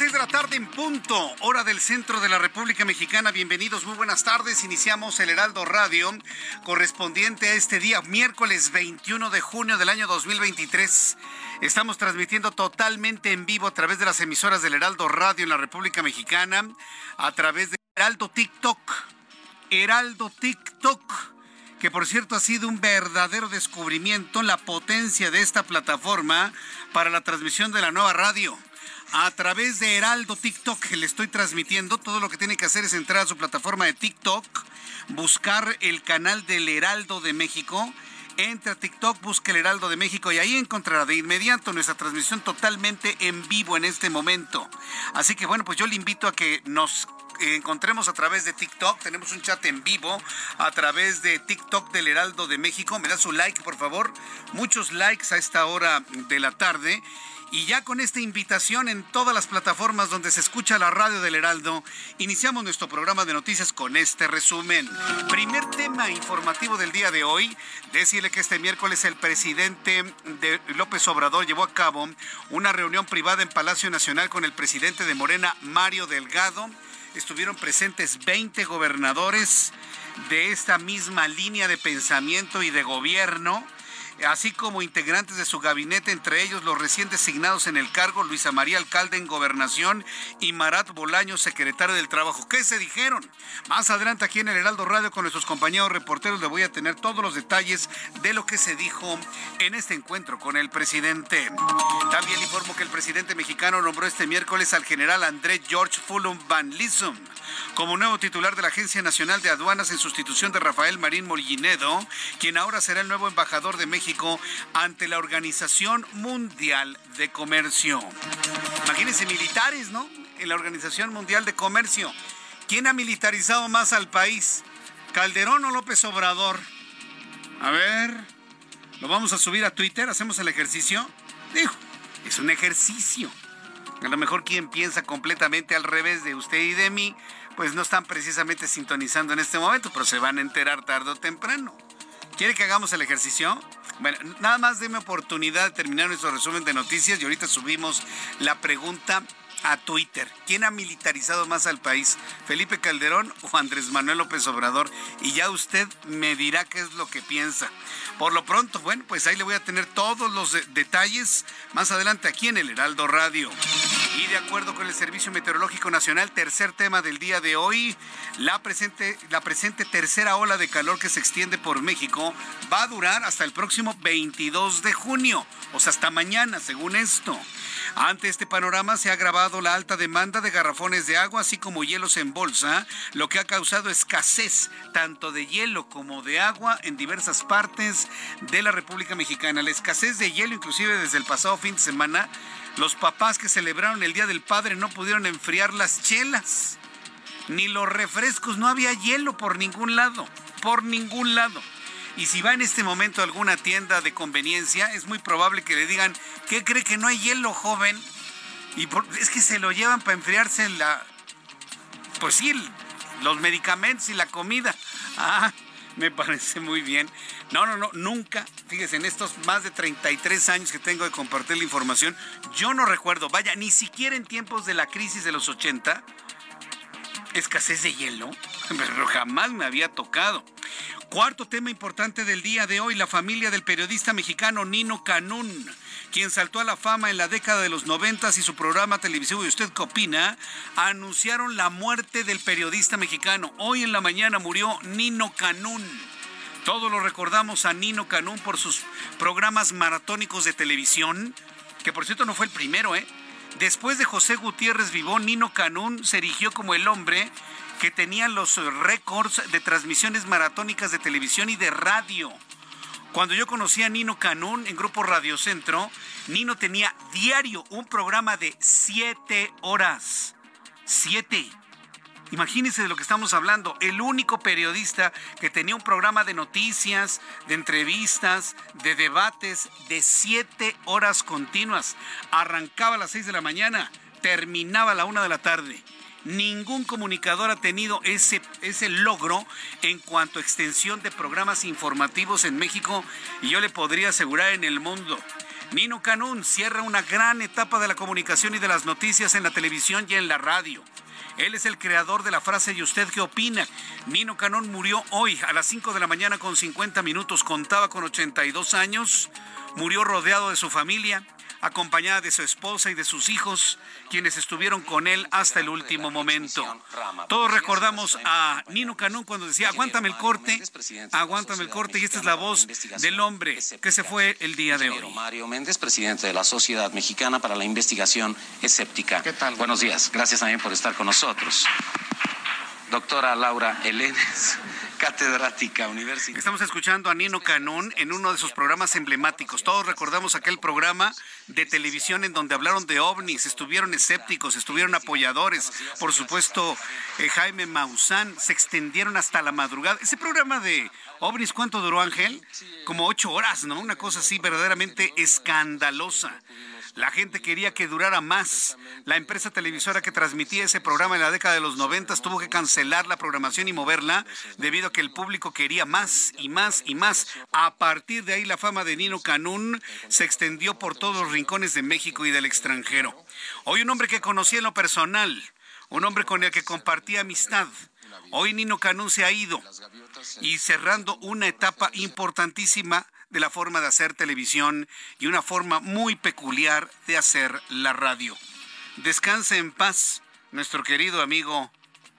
6 de la tarde en punto, hora del centro de la República Mexicana. Bienvenidos, muy buenas tardes. Iniciamos el Heraldo Radio correspondiente a este día, miércoles 21 de junio del año 2023. Estamos transmitiendo totalmente en vivo a través de las emisoras del Heraldo Radio en la República Mexicana, a través de Heraldo TikTok. Heraldo TikTok que por cierto ha sido un verdadero descubrimiento la potencia de esta plataforma para la transmisión de la nueva radio. A través de Heraldo TikTok le estoy transmitiendo, todo lo que tiene que hacer es entrar a su plataforma de TikTok, buscar el canal del Heraldo de México, entra a TikTok, busca el Heraldo de México y ahí encontrará de inmediato nuestra transmisión totalmente en vivo en este momento. Así que bueno, pues yo le invito a que nos encontremos a través de TikTok. Tenemos un chat en vivo a través de TikTok del Heraldo de México. Me da su like, por favor. Muchos likes a esta hora de la tarde. Y ya con esta invitación en todas las plataformas donde se escucha la radio del Heraldo, iniciamos nuestro programa de noticias con este resumen. Primer tema informativo del día de hoy, decirle que este miércoles el presidente de López Obrador llevó a cabo una reunión privada en Palacio Nacional con el presidente de Morena, Mario Delgado. Estuvieron presentes 20 gobernadores de esta misma línea de pensamiento y de gobierno así como integrantes de su gabinete, entre ellos los recién designados en el cargo, Luisa María Alcalde en Gobernación y Marat Bolaño, secretario del Trabajo. ¿Qué se dijeron? Más adelante aquí en el Heraldo Radio con nuestros compañeros reporteros le voy a tener todos los detalles de lo que se dijo en este encuentro con el presidente. También informo que el presidente mexicano nombró este miércoles al general André George Fulham Van Lissum como nuevo titular de la Agencia Nacional de Aduanas en sustitución de Rafael Marín Mollinedo, quien ahora será el nuevo embajador de México ante la Organización Mundial de Comercio. Imagínense militares, ¿no? En la Organización Mundial de Comercio. ¿Quién ha militarizado más al país? ¿Calderón o López Obrador? A ver, lo vamos a subir a Twitter, hacemos el ejercicio. Dijo, es un ejercicio. A lo mejor quien piensa completamente al revés de usted y de mí, pues no están precisamente sintonizando en este momento, pero se van a enterar tarde o temprano. ¿Quiere que hagamos el ejercicio? Bueno, nada más déme oportunidad de terminar nuestro resumen de noticias y ahorita subimos la pregunta a Twitter. ¿Quién ha militarizado más al país? ¿Felipe Calderón o Andrés Manuel López Obrador? Y ya usted me dirá qué es lo que piensa. Por lo pronto, bueno, pues ahí le voy a tener todos los detalles más adelante aquí en el Heraldo Radio. Y de acuerdo con el Servicio Meteorológico Nacional, tercer tema del día de hoy, la presente, la presente tercera ola de calor que se extiende por México va a durar hasta el próximo 22 de junio, o sea, hasta mañana, según esto. Ante este panorama se ha la alta demanda de garrafones de agua, así como hielos en bolsa, lo que ha causado escasez tanto de hielo como de agua en diversas partes de la República Mexicana. La escasez de hielo, inclusive desde el pasado fin de semana, los papás que celebraron el Día del Padre no pudieron enfriar las chelas, ni los refrescos, no había hielo por ningún lado, por ningún lado. Y si va en este momento a alguna tienda de conveniencia, es muy probable que le digan, ¿qué cree que no hay hielo, joven? Y es que se lo llevan para enfriarse la... Pues sí, los medicamentos y la comida. Ah, me parece muy bien. No, no, no, nunca, fíjese, en estos más de 33 años que tengo de compartir la información, yo no recuerdo, vaya, ni siquiera en tiempos de la crisis de los 80, escasez de hielo, pero jamás me había tocado. Cuarto tema importante del día de hoy, la familia del periodista mexicano Nino Canún, quien saltó a la fama en la década de los noventas y su programa televisivo ¿Y usted qué opina? Anunciaron la muerte del periodista mexicano. Hoy en la mañana murió Nino Canún. Todos lo recordamos a Nino Canún por sus programas maratónicos de televisión, que por cierto no fue el primero, ¿eh? Después de José Gutiérrez Vivó, Nino Canún se erigió como el hombre que tenía los récords de transmisiones maratónicas de televisión y de radio. Cuando yo conocí a Nino Canún en Grupo Radio Centro, Nino tenía diario un programa de siete horas. Siete. Imagínense de lo que estamos hablando. El único periodista que tenía un programa de noticias, de entrevistas, de debates de siete horas continuas. Arrancaba a las seis de la mañana, terminaba a la una de la tarde. Ningún comunicador ha tenido ese, ese logro en cuanto a extensión de programas informativos en México y yo le podría asegurar en el mundo. Nino Canún cierra una gran etapa de la comunicación y de las noticias en la televisión y en la radio. Él es el creador de la frase ¿y usted qué opina? Nino Canón murió hoy a las 5 de la mañana con 50 minutos, contaba con 82 años, murió rodeado de su familia, acompañada de su esposa y de sus hijos, quienes estuvieron con él hasta el último momento. Todos recordamos a Nino Canón cuando decía, aguántame el corte, aguántame el corte, y esta es la voz del hombre que se fue el día de hoy. Mario Méndez, presidente de la Sociedad Mexicana para la Investigación Escéptica. ¿Qué tal? Buenos días, gracias también por estar con nosotros. Doctora Laura Elenes catedrática universitaria. Estamos escuchando a Nino Canón en uno de sus programas emblemáticos. Todos recordamos aquel programa de televisión en donde hablaron de ovnis, estuvieron escépticos, estuvieron apoyadores. Por supuesto, eh, Jaime Maussan se extendieron hasta la madrugada. Ese programa de ovnis, ¿cuánto duró Ángel? Como ocho horas, ¿no? Una cosa así verdaderamente escandalosa. La gente quería que durara más. La empresa televisora que transmitía ese programa en la década de los 90 tuvo que cancelar la programación y moverla debido a que el público quería más y más y más. A partir de ahí la fama de Nino Canún se extendió por todos los rincones de México y del extranjero. Hoy un hombre que conocía en lo personal, un hombre con el que compartía amistad. Hoy Nino Canún se ha ido y cerrando una etapa importantísima de la forma de hacer televisión y una forma muy peculiar de hacer la radio. Descanse en paz, nuestro querido amigo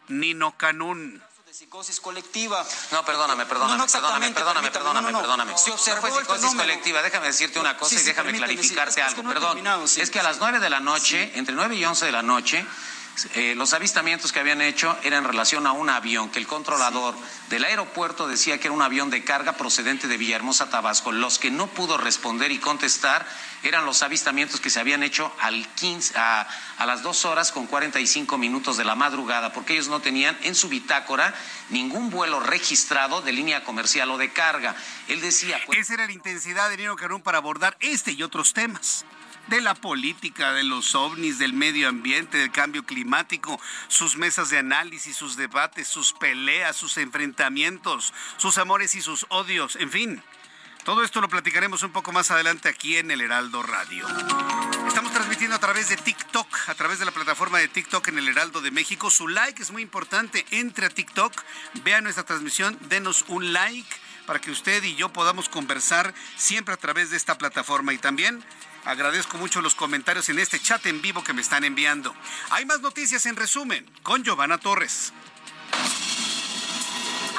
Nino Canún psicosis colectiva. No, perdóname, perdóname, perdóname, perdóname, perdóname, perdóname. Si observó fue psicosis colectiva. Déjame decirte una cosa y déjame clarificarte algo. Perdón, es que a las nueve de la noche, entre nueve y once de la noche, eh, los avistamientos que habían hecho eran en relación a un avión que el controlador del aeropuerto decía que era un avión de carga procedente de Villahermosa, Tabasco. Los que no pudo responder y contestar eran los avistamientos que se habían hecho al 15, a, las 2 horas con 45 minutos de la madrugada, porque ellos no tenían en su bitácora ningún vuelo registrado de línea comercial o de carga. Él decía... Pues, Esa era la intensidad de Nino Carón para abordar este y otros temas de la política, de los ovnis, del medio ambiente, del cambio climático, sus mesas de análisis, sus debates, sus peleas, sus enfrentamientos, sus amores y sus odios, en fin. Todo esto lo platicaremos un poco más adelante aquí en el Heraldo Radio. Estamos transmitiendo a través de TikTok, a través de la plataforma de TikTok en el Heraldo de México. Su like es muy importante. Entre a TikTok, vea nuestra transmisión, denos un like para que usted y yo podamos conversar siempre a través de esta plataforma. Y también Agradezco mucho los comentarios en este chat en vivo que me están enviando. Hay más noticias en resumen con Giovanna Torres.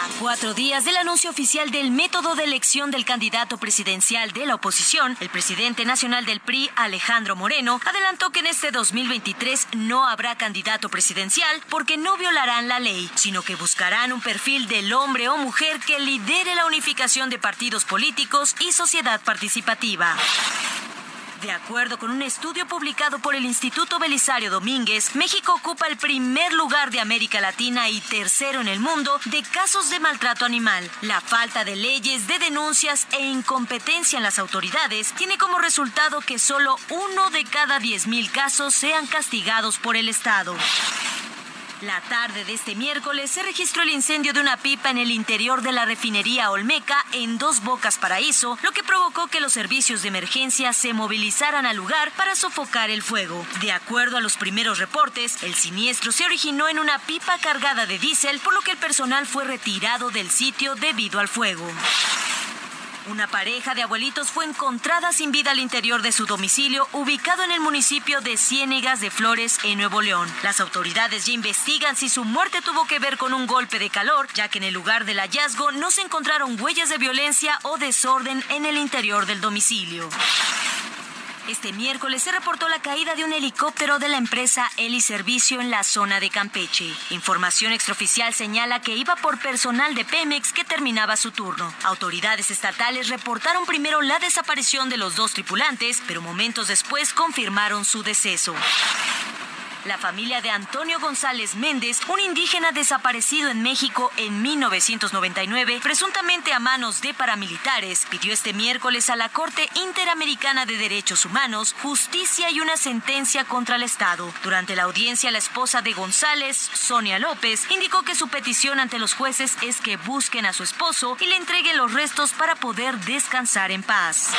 A cuatro días del anuncio oficial del método de elección del candidato presidencial de la oposición, el presidente nacional del PRI, Alejandro Moreno, adelantó que en este 2023 no habrá candidato presidencial porque no violarán la ley, sino que buscarán un perfil del hombre o mujer que lidere la unificación de partidos políticos y sociedad participativa. De acuerdo con un estudio publicado por el Instituto Belisario Domínguez, México ocupa el primer lugar de América Latina y tercero en el mundo de casos de maltrato animal. La falta de leyes, de denuncias e incompetencia en las autoridades tiene como resultado que solo uno de cada 10.000 casos sean castigados por el Estado. La tarde de este miércoles se registró el incendio de una pipa en el interior de la refinería Olmeca en Dos Bocas Paraíso, lo que provocó que los servicios de emergencia se movilizaran al lugar para sofocar el fuego. De acuerdo a los primeros reportes, el siniestro se originó en una pipa cargada de diésel, por lo que el personal fue retirado del sitio debido al fuego. Una pareja de abuelitos fue encontrada sin vida al interior de su domicilio ubicado en el municipio de Ciénegas de Flores, en Nuevo León. Las autoridades ya investigan si su muerte tuvo que ver con un golpe de calor, ya que en el lugar del hallazgo no se encontraron huellas de violencia o desorden en el interior del domicilio. Este miércoles se reportó la caída de un helicóptero de la empresa Eli Servicio en la zona de Campeche. Información extraoficial señala que iba por personal de Pemex que terminaba su turno. Autoridades estatales reportaron primero la desaparición de los dos tripulantes, pero momentos después confirmaron su deceso. La familia de Antonio González Méndez, un indígena desaparecido en México en 1999, presuntamente a manos de paramilitares, pidió este miércoles a la Corte Interamericana de Derechos Humanos justicia y una sentencia contra el Estado. Durante la audiencia, la esposa de González, Sonia López, indicó que su petición ante los jueces es que busquen a su esposo y le entreguen los restos para poder descansar en paz.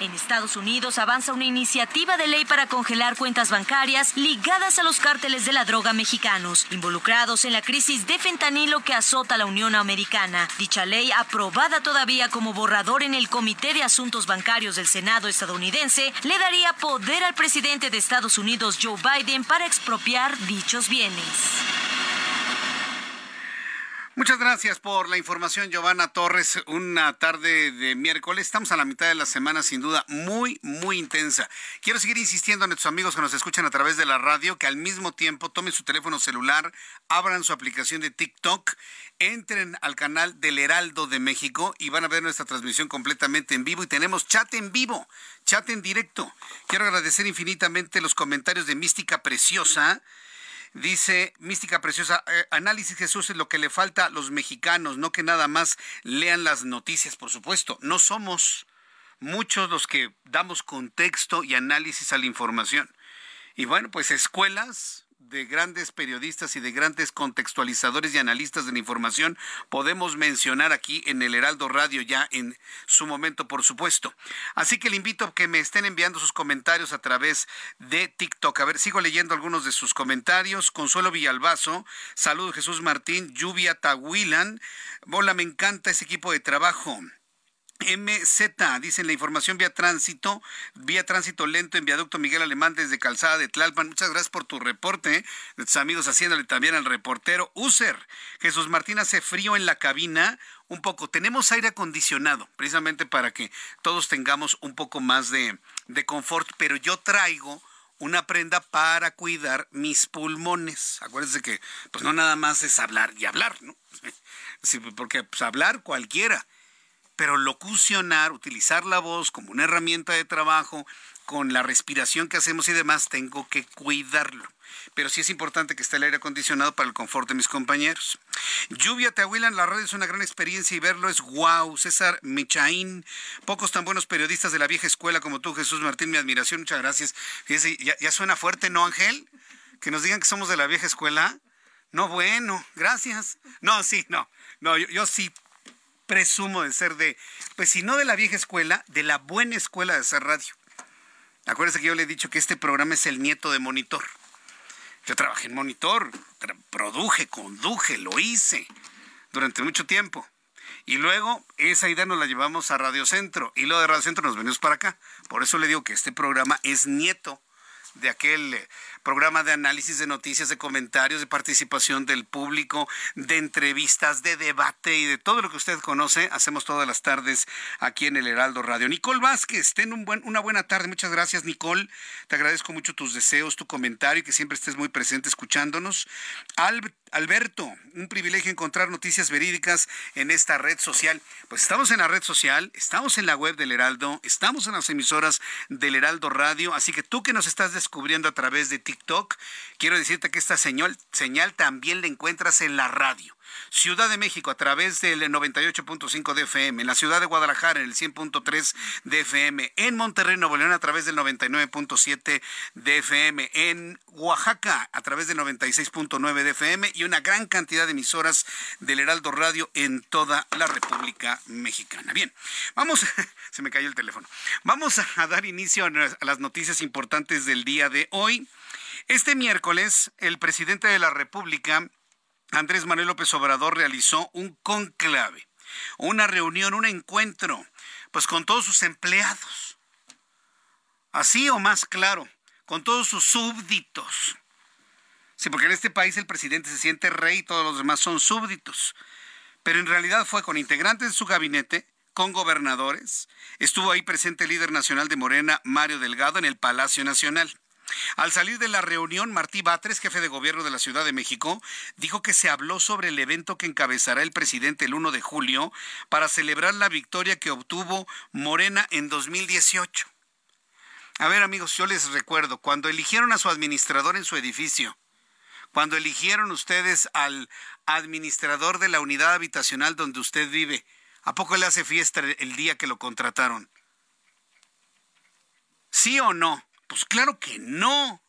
En Estados Unidos avanza una iniciativa de ley para congelar cuentas bancarias ligadas a los cárteles de la droga mexicanos, involucrados en la crisis de fentanilo que azota la Unión Americana. Dicha ley, aprobada todavía como borrador en el Comité de Asuntos Bancarios del Senado estadounidense, le daría poder al presidente de Estados Unidos, Joe Biden, para expropiar dichos bienes. Muchas gracias por la información, Giovanna Torres. Una tarde de miércoles. Estamos a la mitad de la semana, sin duda, muy, muy intensa. Quiero seguir insistiendo a nuestros amigos que nos escuchan a través de la radio que al mismo tiempo tomen su teléfono celular, abran su aplicación de TikTok, entren al canal del Heraldo de México y van a ver nuestra transmisión completamente en vivo. Y tenemos chat en vivo, chat en directo. Quiero agradecer infinitamente los comentarios de Mística Preciosa Dice Mística Preciosa, eh, análisis Jesús es lo que le falta a los mexicanos, no que nada más lean las noticias, por supuesto. No somos muchos los que damos contexto y análisis a la información. Y bueno, pues escuelas, de grandes periodistas y de grandes contextualizadores y analistas de la información podemos mencionar aquí en el Heraldo Radio ya en su momento, por supuesto. Así que le invito a que me estén enviando sus comentarios a través de TikTok. A ver, sigo leyendo algunos de sus comentarios. Consuelo Villalbazo, saludo Jesús Martín, Lluvia Tahuilan. Hola, me encanta ese equipo de trabajo. MZ, dicen la información vía tránsito, vía tránsito lento en viaducto Miguel Alemán desde Calzada de Tlalpan. Muchas gracias por tu reporte, ¿eh? tus amigos haciéndole también al reportero. User, Jesús Martín hace frío en la cabina, un poco. Tenemos aire acondicionado, precisamente para que todos tengamos un poco más de, de confort, pero yo traigo una prenda para cuidar mis pulmones. Acuérdense que pues no nada más es hablar y hablar, ¿no? Sí, porque pues, hablar cualquiera pero locucionar, utilizar la voz como una herramienta de trabajo, con la respiración que hacemos y demás, tengo que cuidarlo. Pero sí es importante que esté el aire acondicionado para el confort de mis compañeros. Lluvia Tehuila en la radio es una gran experiencia y verlo es wow. César Michaín, pocos tan buenos periodistas de la vieja escuela como tú, Jesús Martín, mi admiración, muchas gracias. Fíjese, ya, suena fuerte, ¿no, Ángel? Que nos digan que somos de la vieja escuela. No, bueno, gracias. No, sí, no. No, yo sí presumo de ser de, pues si no de la vieja escuela, de la buena escuela de hacer radio. Acuérdense que yo le he dicho que este programa es el nieto de Monitor. Yo trabajé en Monitor, produje, conduje, lo hice durante mucho tiempo. Y luego esa idea nos la llevamos a Radio Centro y luego de Radio Centro nos venimos para acá. Por eso le digo que este programa es nieto de aquel eh, programa de análisis de noticias, de comentarios, de participación del público, de entrevistas, de debate y de todo lo que usted conoce. Hacemos todas las tardes aquí en el Heraldo Radio. Nicole Vázquez, ten una buena tarde. Muchas gracias, Nicole. Te agradezco mucho tus deseos, tu comentario y que siempre estés muy presente escuchándonos. Alberto, un privilegio encontrar noticias verídicas en esta red social. Pues estamos en la red social, estamos en la web del Heraldo, estamos en las emisoras del Heraldo Radio, así que tú que nos estás descubriendo a través de TikTok, quiero decirte que esta señal, señal también la encuentras en la radio. Ciudad de México a través del 98.5 de FM, en la ciudad de Guadalajara en el 100.3 de FM, en Monterrey, Nuevo León a través del 99.7 de FM, en Oaxaca a través del 96.9 de FM y una gran cantidad de emisoras del Heraldo Radio en toda la República Mexicana. Bien, vamos, se me cayó el teléfono. Vamos a dar inicio a las noticias importantes del día de hoy. Este miércoles, el presidente de la República Andrés Manuel López Obrador realizó un conclave, una reunión, un encuentro, pues con todos sus empleados. Así o más claro, con todos sus súbditos. Sí, porque en este país el presidente se siente rey y todos los demás son súbditos. Pero en realidad fue con integrantes de su gabinete, con gobernadores. Estuvo ahí presente el líder nacional de Morena, Mario Delgado, en el Palacio Nacional. Al salir de la reunión, Martí Batres, jefe de gobierno de la Ciudad de México, dijo que se habló sobre el evento que encabezará el presidente el 1 de julio para celebrar la victoria que obtuvo Morena en 2018. A ver amigos, yo les recuerdo, cuando eligieron a su administrador en su edificio, cuando eligieron ustedes al administrador de la unidad habitacional donde usted vive, ¿a poco le hace fiesta el día que lo contrataron? ¿Sí o no? Pues claro que no.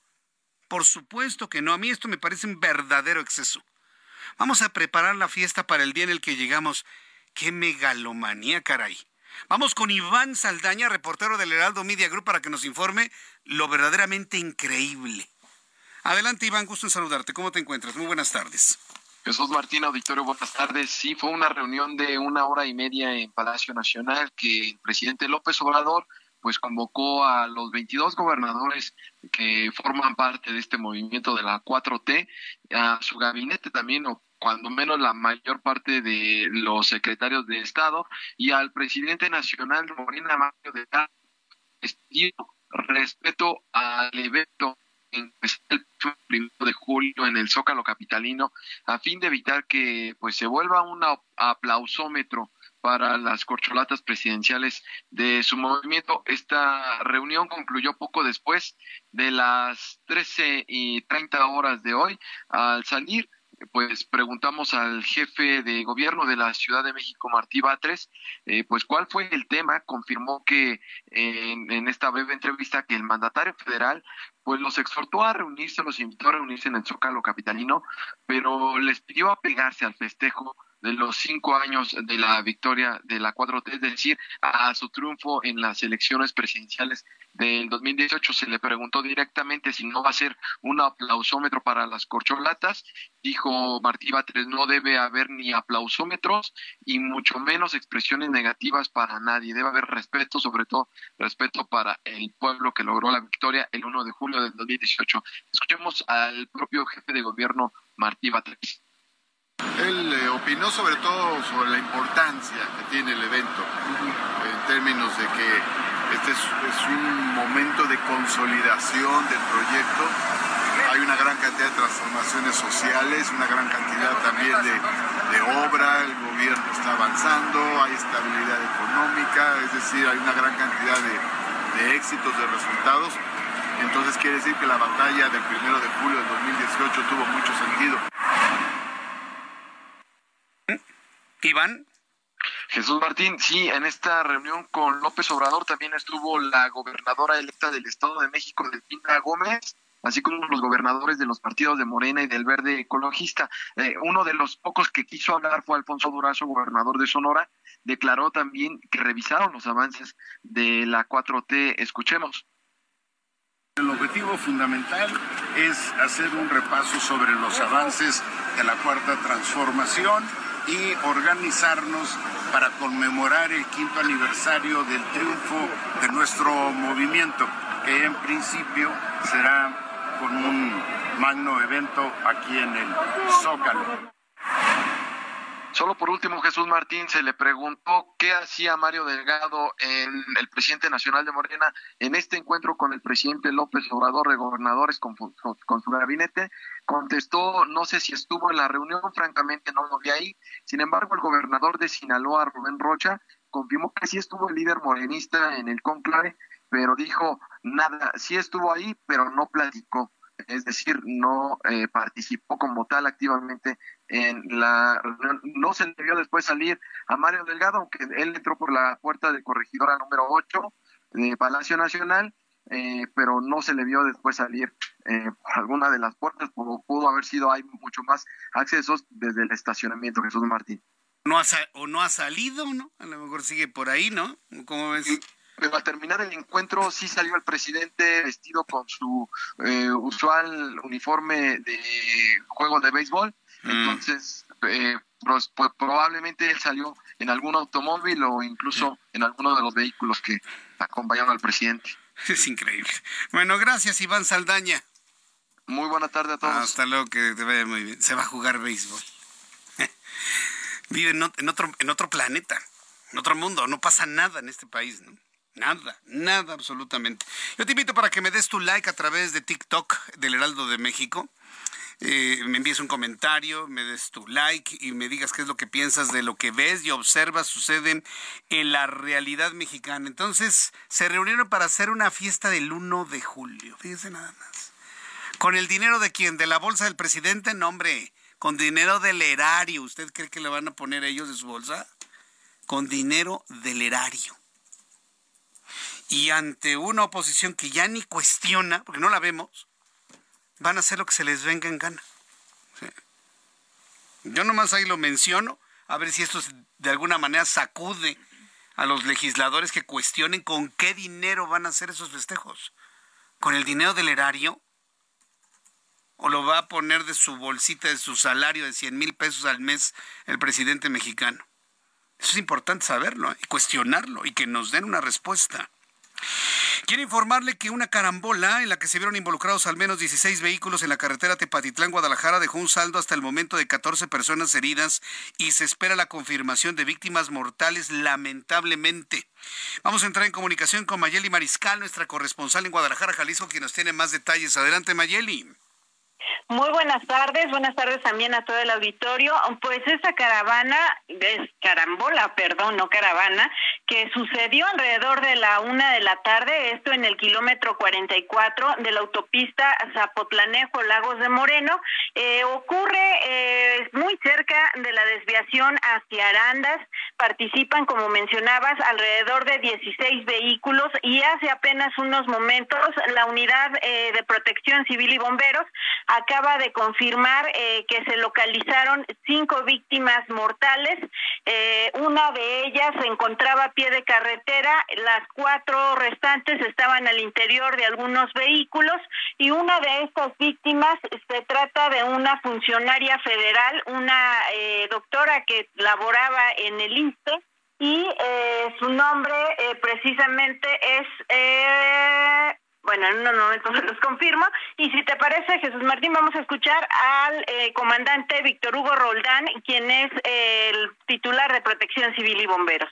Por supuesto que no. A mí esto me parece un verdadero exceso. Vamos a preparar la fiesta para el día en el que llegamos. ¡Qué megalomanía, caray! Vamos con Iván Saldaña, reportero del Heraldo Media Group, para que nos informe lo verdaderamente increíble. Adelante, Iván, gusto en saludarte. ¿Cómo te encuentras? Muy buenas tardes. Jesús Martín, auditorio, buenas tardes. Sí, fue una reunión de una hora y media en Palacio Nacional que el presidente López Obrador pues convocó a los 22 gobernadores que forman parte de este movimiento de la 4T, a su gabinete también, o cuando menos la mayor parte de los secretarios de Estado, y al presidente nacional Morena Mario de respeto al evento en el primero de julio en el Zócalo capitalino a fin de evitar que pues se vuelva un aplausómetro para las corcholatas presidenciales de su movimiento. Esta reunión concluyó poco después de las 13 y 30 horas de hoy. Al salir, pues preguntamos al jefe de gobierno de la Ciudad de México, Martí Batres, eh, pues cuál fue el tema. Confirmó que en, en, esta breve entrevista que el mandatario federal pues los exhortó a reunirse, los invitó a reunirse en el Zócalo Capitalino, pero les pidió apegarse al festejo de los cinco años de la victoria de la 4T, es decir, a su triunfo en las elecciones presidenciales del 2018 se le preguntó directamente si no va a ser un aplausómetro para las corcholatas. Dijo Martí Batres, no debe haber ni aplausómetros y mucho menos expresiones negativas para nadie. Debe haber respeto, sobre todo respeto para el pueblo que logró la victoria el 1 de julio del 2018. Escuchemos al propio jefe de gobierno, Martí Batres. Él eh, opinó sobre todo sobre la importancia que tiene el evento, en términos de que este es, un momento de consolidación del proyecto. Hay una gran cantidad de transformaciones sociales, una gran cantidad también de, obra, el gobierno está avanzando, hay estabilidad económica, es decir, hay una gran cantidad de, de éxitos, de resultados. Entonces quiere decir que la batalla del primero de julio del 2018 tuvo mucho sentido. Iván. Jesús Martín, sí, en esta reunión con López Obrador también estuvo la gobernadora electa del Estado de México, Delfina Gómez, así como los gobernadores de los partidos de Morena y del Verde Ecologista. Eh, uno de los pocos que quiso hablar fue Alfonso Durazo, gobernador de Sonora. Declaró también que revisaron los avances de la 4T. Escuchemos. El objetivo fundamental es hacer un repaso sobre los avances de la cuarta transformación y organizarnos para conmemorar el quinto aniversario del triunfo de nuestro movimiento. que en principio será con un magno evento aquí en el Zócalo. Solo por último, Jesús Martín se le preguntó qué hacía Mario Delgado, en el presidente nacional de Morena, en este encuentro con el presidente López Obrador de gobernadores con, su gabinete. Contestó, no sé si estuvo en la reunión, francamente no lo vi ahí. Sin embargo, el gobernador de Sinaloa, Rubén Rocha, confirmó que sí estuvo el líder morenista en el conclave, pero dijo nada, sí estuvo ahí, pero no platicó es decir, no eh, participó como tal activamente en la reunión. No se le vio después salir a Mario Delgado, aunque él entró por la puerta de corregidora número 8 de Palacio Nacional, eh, pero no se le vio después salir eh, por alguna de las puertas, como pudo haber sido, hay mucho más accesos desde el estacionamiento, Jesús Martín. No ha o no ha salido, ¿no? A lo mejor sigue por ahí, ¿no? ¿Cómo ves? pero al terminar el encuentro sí salió el presidente vestido con su eh, usual uniforme de juego de béisbol. Mm. Entonces, eh, pues, probablemente él salió en algún automóvil o incluso en alguno de los vehículos que acompañaron al presidente. Es increíble. Bueno, gracias Iván Saldaña. Muy buena tarde a todos. Hasta luego, que te vaya muy bien. Se va a jugar béisbol. Vive en otro, en otro planeta, en otro mundo. No pasa nada en este país, ¿no? Nada, nada absolutamente. Yo te invito para que me des tu like a través de TikTok del Heraldo de México. Eh, me envíes un comentario, me des tu like y me digas qué es lo que piensas de lo que ves y observas suceden en la realidad mexicana. Entonces, se reunieron para hacer una fiesta del 1 de julio. Fíjense nada más. ¿Con el dinero de quién? ¿De la bolsa del presidente? No, hombre. Con dinero del erario. ¿Usted cree que le van a poner ellos de su bolsa? Con dinero del erario y ante una oposición que ya ni cuestiona, porque no la vemos, van a hacer lo que se les venga en gana. Yo nomás ahí lo menciono, a ver si esto de alguna manera sacude a los legisladores que cuestionen con qué dinero van a hacer esos festejos. ¿Con el dinero del erario? ¿O lo va a poner de su bolsita, de su salario de 100 mil pesos al mes el presidente mexicano? Eso es importante saberlo y cuestionarlo y que nos den una respuesta. Quiero informarle que una carambola en la que se vieron involucrados al menos 16 vehículos en la carretera Tepatitlán-Guadalajara dejó un saldo hasta el momento de 14 personas heridas y se espera la confirmación de víctimas mortales lamentablemente. Vamos a entrar en comunicación con Mayeli Mariscal, nuestra corresponsal en Guadalajara, Jalisco, quien nos tiene más detalles. Adelante, Mayeli. Muy buenas tardes, buenas tardes también a todo el auditorio. Pues esa caravana, es carambola, perdón, no caravana, que sucedió alrededor de la una de la tarde, esto en el kilómetro 44 de la autopista Zapotlanejo, Lagos de Moreno, eh, ocurre eh, muy cerca de la desviación hacia Arandas. Participan, como mencionabas, alrededor de 16 vehículos y hace apenas unos momentos la unidad eh, de protección civil y bomberos acaba de confirmar eh, que se localizaron cinco víctimas mortales. Eh, una de ellas se encontraba a pie de carretera, las cuatro restantes estaban al interior de algunos vehículos y una de estas víctimas se trata de una funcionaria federal, una eh, doctora que laboraba en el INSTE y su nombre precisamente es bueno, en unos momentos se los confirmo. Y si te parece, Jesús Martín, vamos a escuchar al eh, comandante Víctor Hugo Roldán, quien es el titular de Protección Civil y Bomberos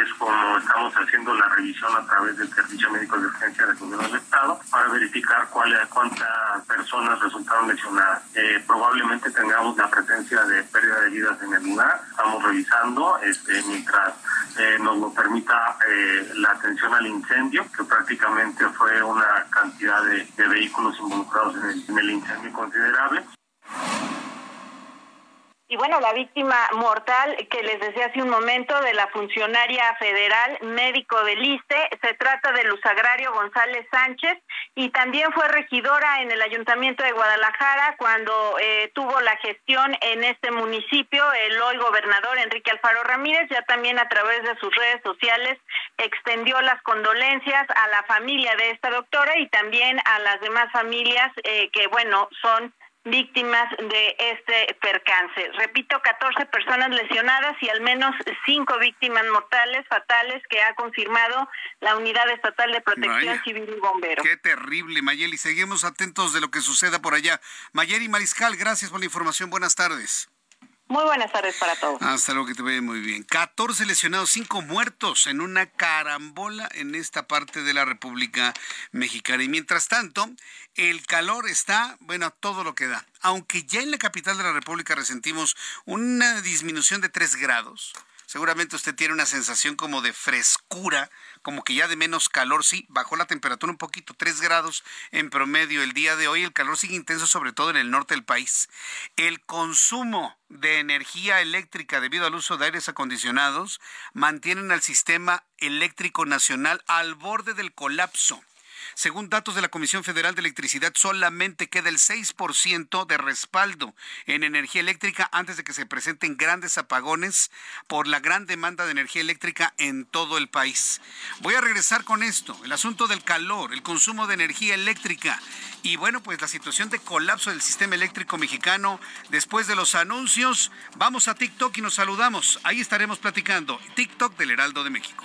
es como estamos haciendo la revisión a través del Servicio Médico de Urgencia del Gobierno del Estado para verificar cuáles cuántas personas resultaron lesionadas. Eh, probablemente tengamos la presencia de pérdida de vidas en el lugar. Estamos revisando este, mientras eh, nos lo permita eh, la atención al incendio, que prácticamente fue una cantidad de, vehículos involucrados en el incendio considerable. Y bueno, la víctima mortal que les decía hace un momento de la funcionaria federal médico del ISTE, se trata de Luz Agrario González Sánchez y también fue regidora en el Ayuntamiento de Guadalajara cuando eh, tuvo la gestión en este municipio el hoy gobernador Enrique Alfaro Ramírez, ya también a través de sus redes sociales extendió las condolencias a la familia de esta doctora y también a las demás familias eh, que, bueno, son víctimas de este percance. Repito, 14 personas lesionadas y al menos 5 víctimas mortales fatales que ha confirmado la Unidad Estatal de Protección Civil y Bomberos. Qué terrible, Mayeli. Seguimos atentos de lo que suceda por allá. Mayeli Mariscal, gracias por la información. Buenas tardes. Muy buenas tardes para todos. Hasta luego, que te vaya muy bien. 14 lesionados, 5 muertos en una carambola en esta parte de la República Mexicana. Y mientras tanto, el calor está, bueno, todo lo que da. Aunque ya en la capital de la República resentimos una disminución de 3 grados, seguramente usted tiene una sensación como de frescura como que ya de menos calor, sí, bajó la temperatura un poquito, 3 grados en promedio el día de hoy, el calor sigue intenso sobre todo en el norte del país. El consumo de energía eléctrica debido al uso de aires acondicionados mantienen al sistema eléctrico nacional al borde del colapso. Según datos de la Comisión Federal de Electricidad, solamente queda el 6% de respaldo en energía eléctrica antes de que se presenten grandes apagones por la gran demanda de energía eléctrica en todo el país. Voy a regresar con esto, el asunto del calor, el consumo de energía eléctrica y bueno, pues la situación de colapso del sistema eléctrico mexicano después de los anuncios. Vamos a TikTok y nos saludamos. Ahí estaremos platicando. TikTok del Heraldo de México.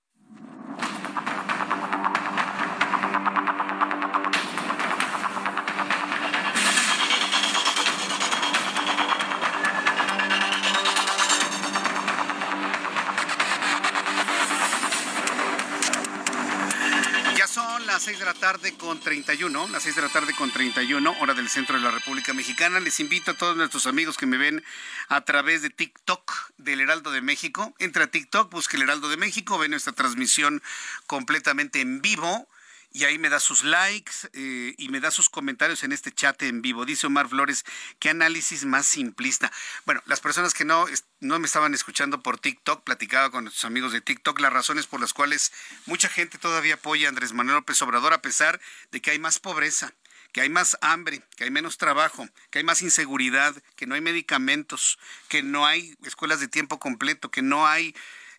6 de la tarde con 31, las 6 de la tarde con 31, hora del centro de la República Mexicana. Les invito a todos nuestros amigos que me ven a través de TikTok del Heraldo de México. Entra a TikTok, busque el Heraldo de México, ve nuestra transmisión completamente en vivo y ahí me da sus likes eh, y me da sus comentarios en este chat en vivo. Dice Omar Flores, qué análisis más simplista. Bueno, las personas que no, no me estaban escuchando por TikTok, platicaba con nuestros amigos de TikTok, las razones por las cuales mucha gente todavía apoya a Andrés Manuel López Obrador a pesar de que hay más pobreza que hay más hambre, que hay menos trabajo, que hay más inseguridad, que no hay medicamentos, que no hay escuelas de tiempo completo, que no hay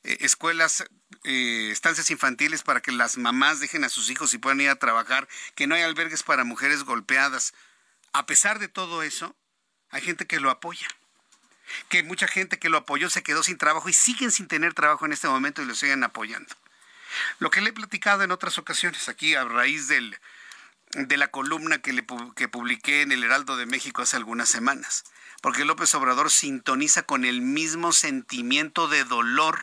eh, escuelas, eh, estancias infantiles para que las mamás dejen a sus hijos y puedan ir a trabajar, que no hay albergues para mujeres golpeadas. A pesar de todo eso, hay gente que lo apoya. Que mucha gente que lo apoyó se quedó sin trabajo y siguen sin tener trabajo en este momento y lo siguen apoyando. Lo que le he platicado en otras ocasiones aquí a raíz del, de la columna que, le, que publiqué en el Heraldo de México hace algunas semanas, porque López Obrador sintoniza con el mismo sentimiento de dolor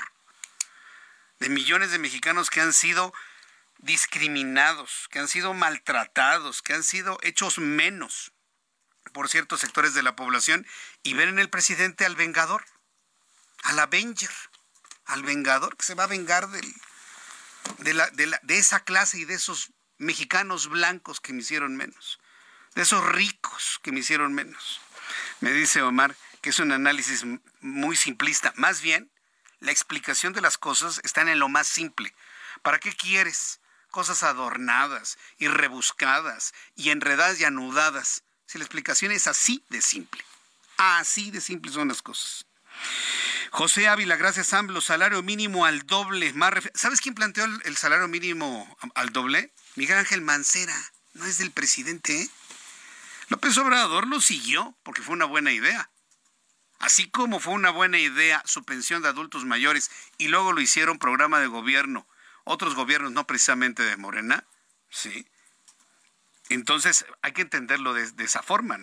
de millones de mexicanos que han sido discriminados, que han sido maltratados, que han sido hechos menos por ciertos sectores de la población y ven en el presidente al vengador, al Avenger, al vengador que se va a vengar del, de, la, de, la, de esa clase y de esos mexicanos blancos que me hicieron menos, de esos ricos que me hicieron menos. Me dice Omar que es un análisis muy simplista, más bien la explicación de las cosas está en lo más simple. ¿Para qué quieres cosas adornadas y rebuscadas y enredadas y anudadas? Si la explicación es así de simple. Así de simple son las cosas. José Ávila, gracias AMLO, salario mínimo al doble. ¿Sabes quién planteó el, salario mínimo al doble? Miguel Ángel Mancera, no es del presidente. ¿eh? López Obrador lo siguió porque fue una buena idea. Así como fue una buena idea su pensión de adultos mayores y luego lo hicieron programa de gobierno, otros gobiernos no precisamente de Morena, ¿sí? Entonces hay que entenderlo de, esa forma.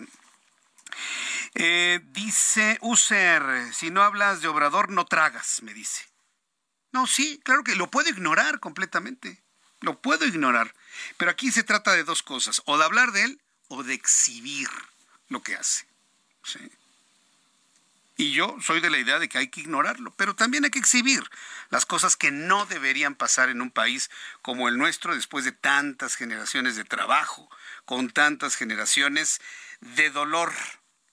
Eh, dice User, si no hablas de Obrador, no tragas, me dice. No, sí, claro que lo puedo ignorar completamente. Lo puedo ignorar. Pero aquí se trata de dos cosas, o de hablar de él o de exhibir lo que hace. ¿sí? Y yo soy de la idea de que hay que ignorarlo, pero también hay que exhibir las cosas que no deberían pasar en un país como el nuestro después de tantas generaciones de trabajo, con tantas generaciones de dolor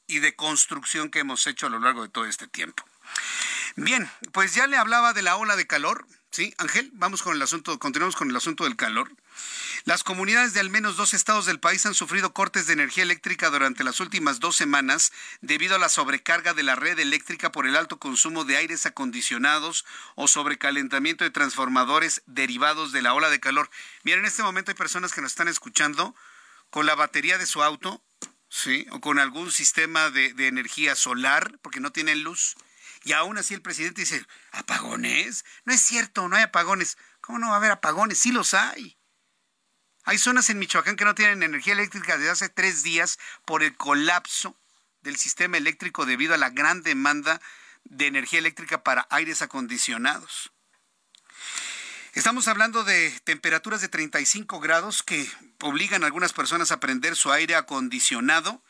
y de construcción que hemos hecho a lo largo de todo este tiempo. Bien, pues ya le hablaba de la ola de calor, ¿sí? Ángel, vamos con el asunto, continuamos con el asunto del calor. Las comunidades de al menos dos estados del país han sufrido cortes de energía eléctrica durante las últimas dos semanas debido a la sobrecarga de la red eléctrica por el alto consumo de aires acondicionados o sobrecalentamiento de transformadores derivados de la ola de calor. Miren, en este momento hay personas que nos están escuchando con la batería de su auto, ¿sí? O con algún sistema de, de energía solar, porque no tienen luz. Y aún así el presidente dice, ¿apagones? No es cierto, no hay apagones. ¿Cómo no va a haber apagones? Sí los hay. Hay zonas en Michoacán que no tienen energía eléctrica desde hace tres días por el colapso del sistema eléctrico debido a la gran demanda de energía eléctrica para aires acondicionados. Estamos hablando de temperaturas de 35 grados que obligan a algunas personas a prender su aire acondicionado.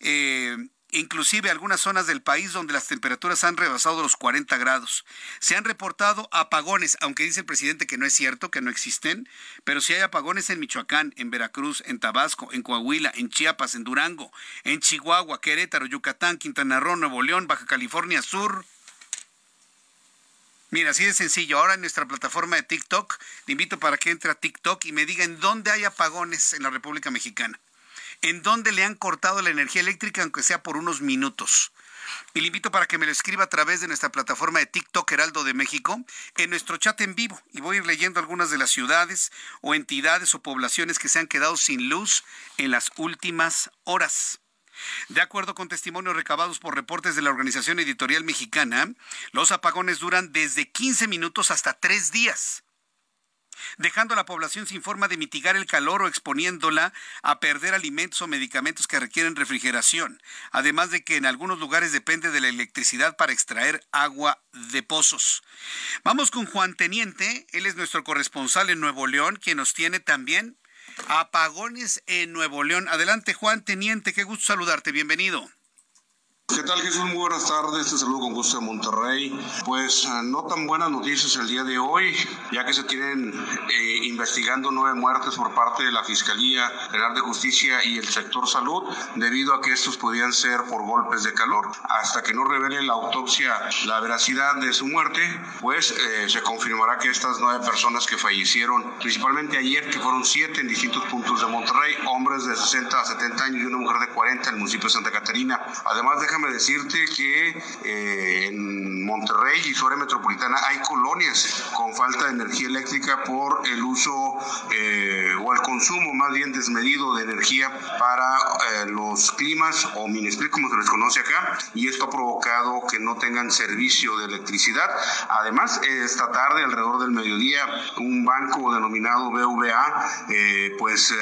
Eh, inclusive algunas zonas del país donde las temperaturas han rebasado los 40 grados. Se han reportado apagones, aunque dice el presidente que no es cierto, que no existen, pero sí hay apagones en Michoacán, en Veracruz, en Tabasco, en Coahuila, en Chiapas, en Durango, en Chihuahua, Querétaro, Yucatán, Quintana Roo, Nuevo León, Baja California Sur. Mira, así de sencillo. Ahora en nuestra plataforma de TikTok, le invito para que entre a TikTok y me diga en dónde hay apagones en la República Mexicana en dónde le han cortado la energía eléctrica, aunque sea por unos minutos. Y le invito para que me lo escriba a través de nuestra plataforma de TikTok Heraldo de México, en nuestro chat en vivo. Y voy a ir leyendo algunas de las ciudades o entidades o poblaciones que se han quedado sin luz en las últimas horas. De acuerdo con testimonios recabados por reportes de la Organización Editorial Mexicana, los apagones duran desde 15 minutos hasta 3 días dejando a la población sin forma de mitigar el calor o exponiéndola a perder alimentos o medicamentos que requieren refrigeración, además de que en algunos lugares depende de la electricidad para extraer agua de pozos. Vamos con Juan Teniente, él es nuestro corresponsal en Nuevo León, quien nos tiene también apagones en Nuevo León. Adelante Juan Teniente, qué gusto saludarte, bienvenido. ¿Qué tal Jesús? Muy buenas tardes, te saludo con gusto de Monterrey. Pues ah, no tan buenas noticias el día de hoy, ya que se tienen eh, investigando nueve muertes por parte de la Fiscalía General de Justicia y el sector salud, debido a que estos podían ser por golpes de calor. Hasta que no revele la autopsia la veracidad de su muerte, pues eh, se confirmará que estas nueve personas que fallecieron, principalmente ayer, que fueron siete en distintos puntos de Monterrey, hombres de 60 a 70 años y una mujer de 40 en el municipio de Santa Catarina, además de déjame decirte que eh, en Monterrey y su metropolitana hay colonias con falta de energía eléctrica por el uso eh, o el consumo más bien desmedido de energía para eh, los climas o minisplit como se les conoce acá y esto ha provocado que no tengan servicio de electricidad. Además, esta tarde alrededor del mediodía un banco denominado BVA pues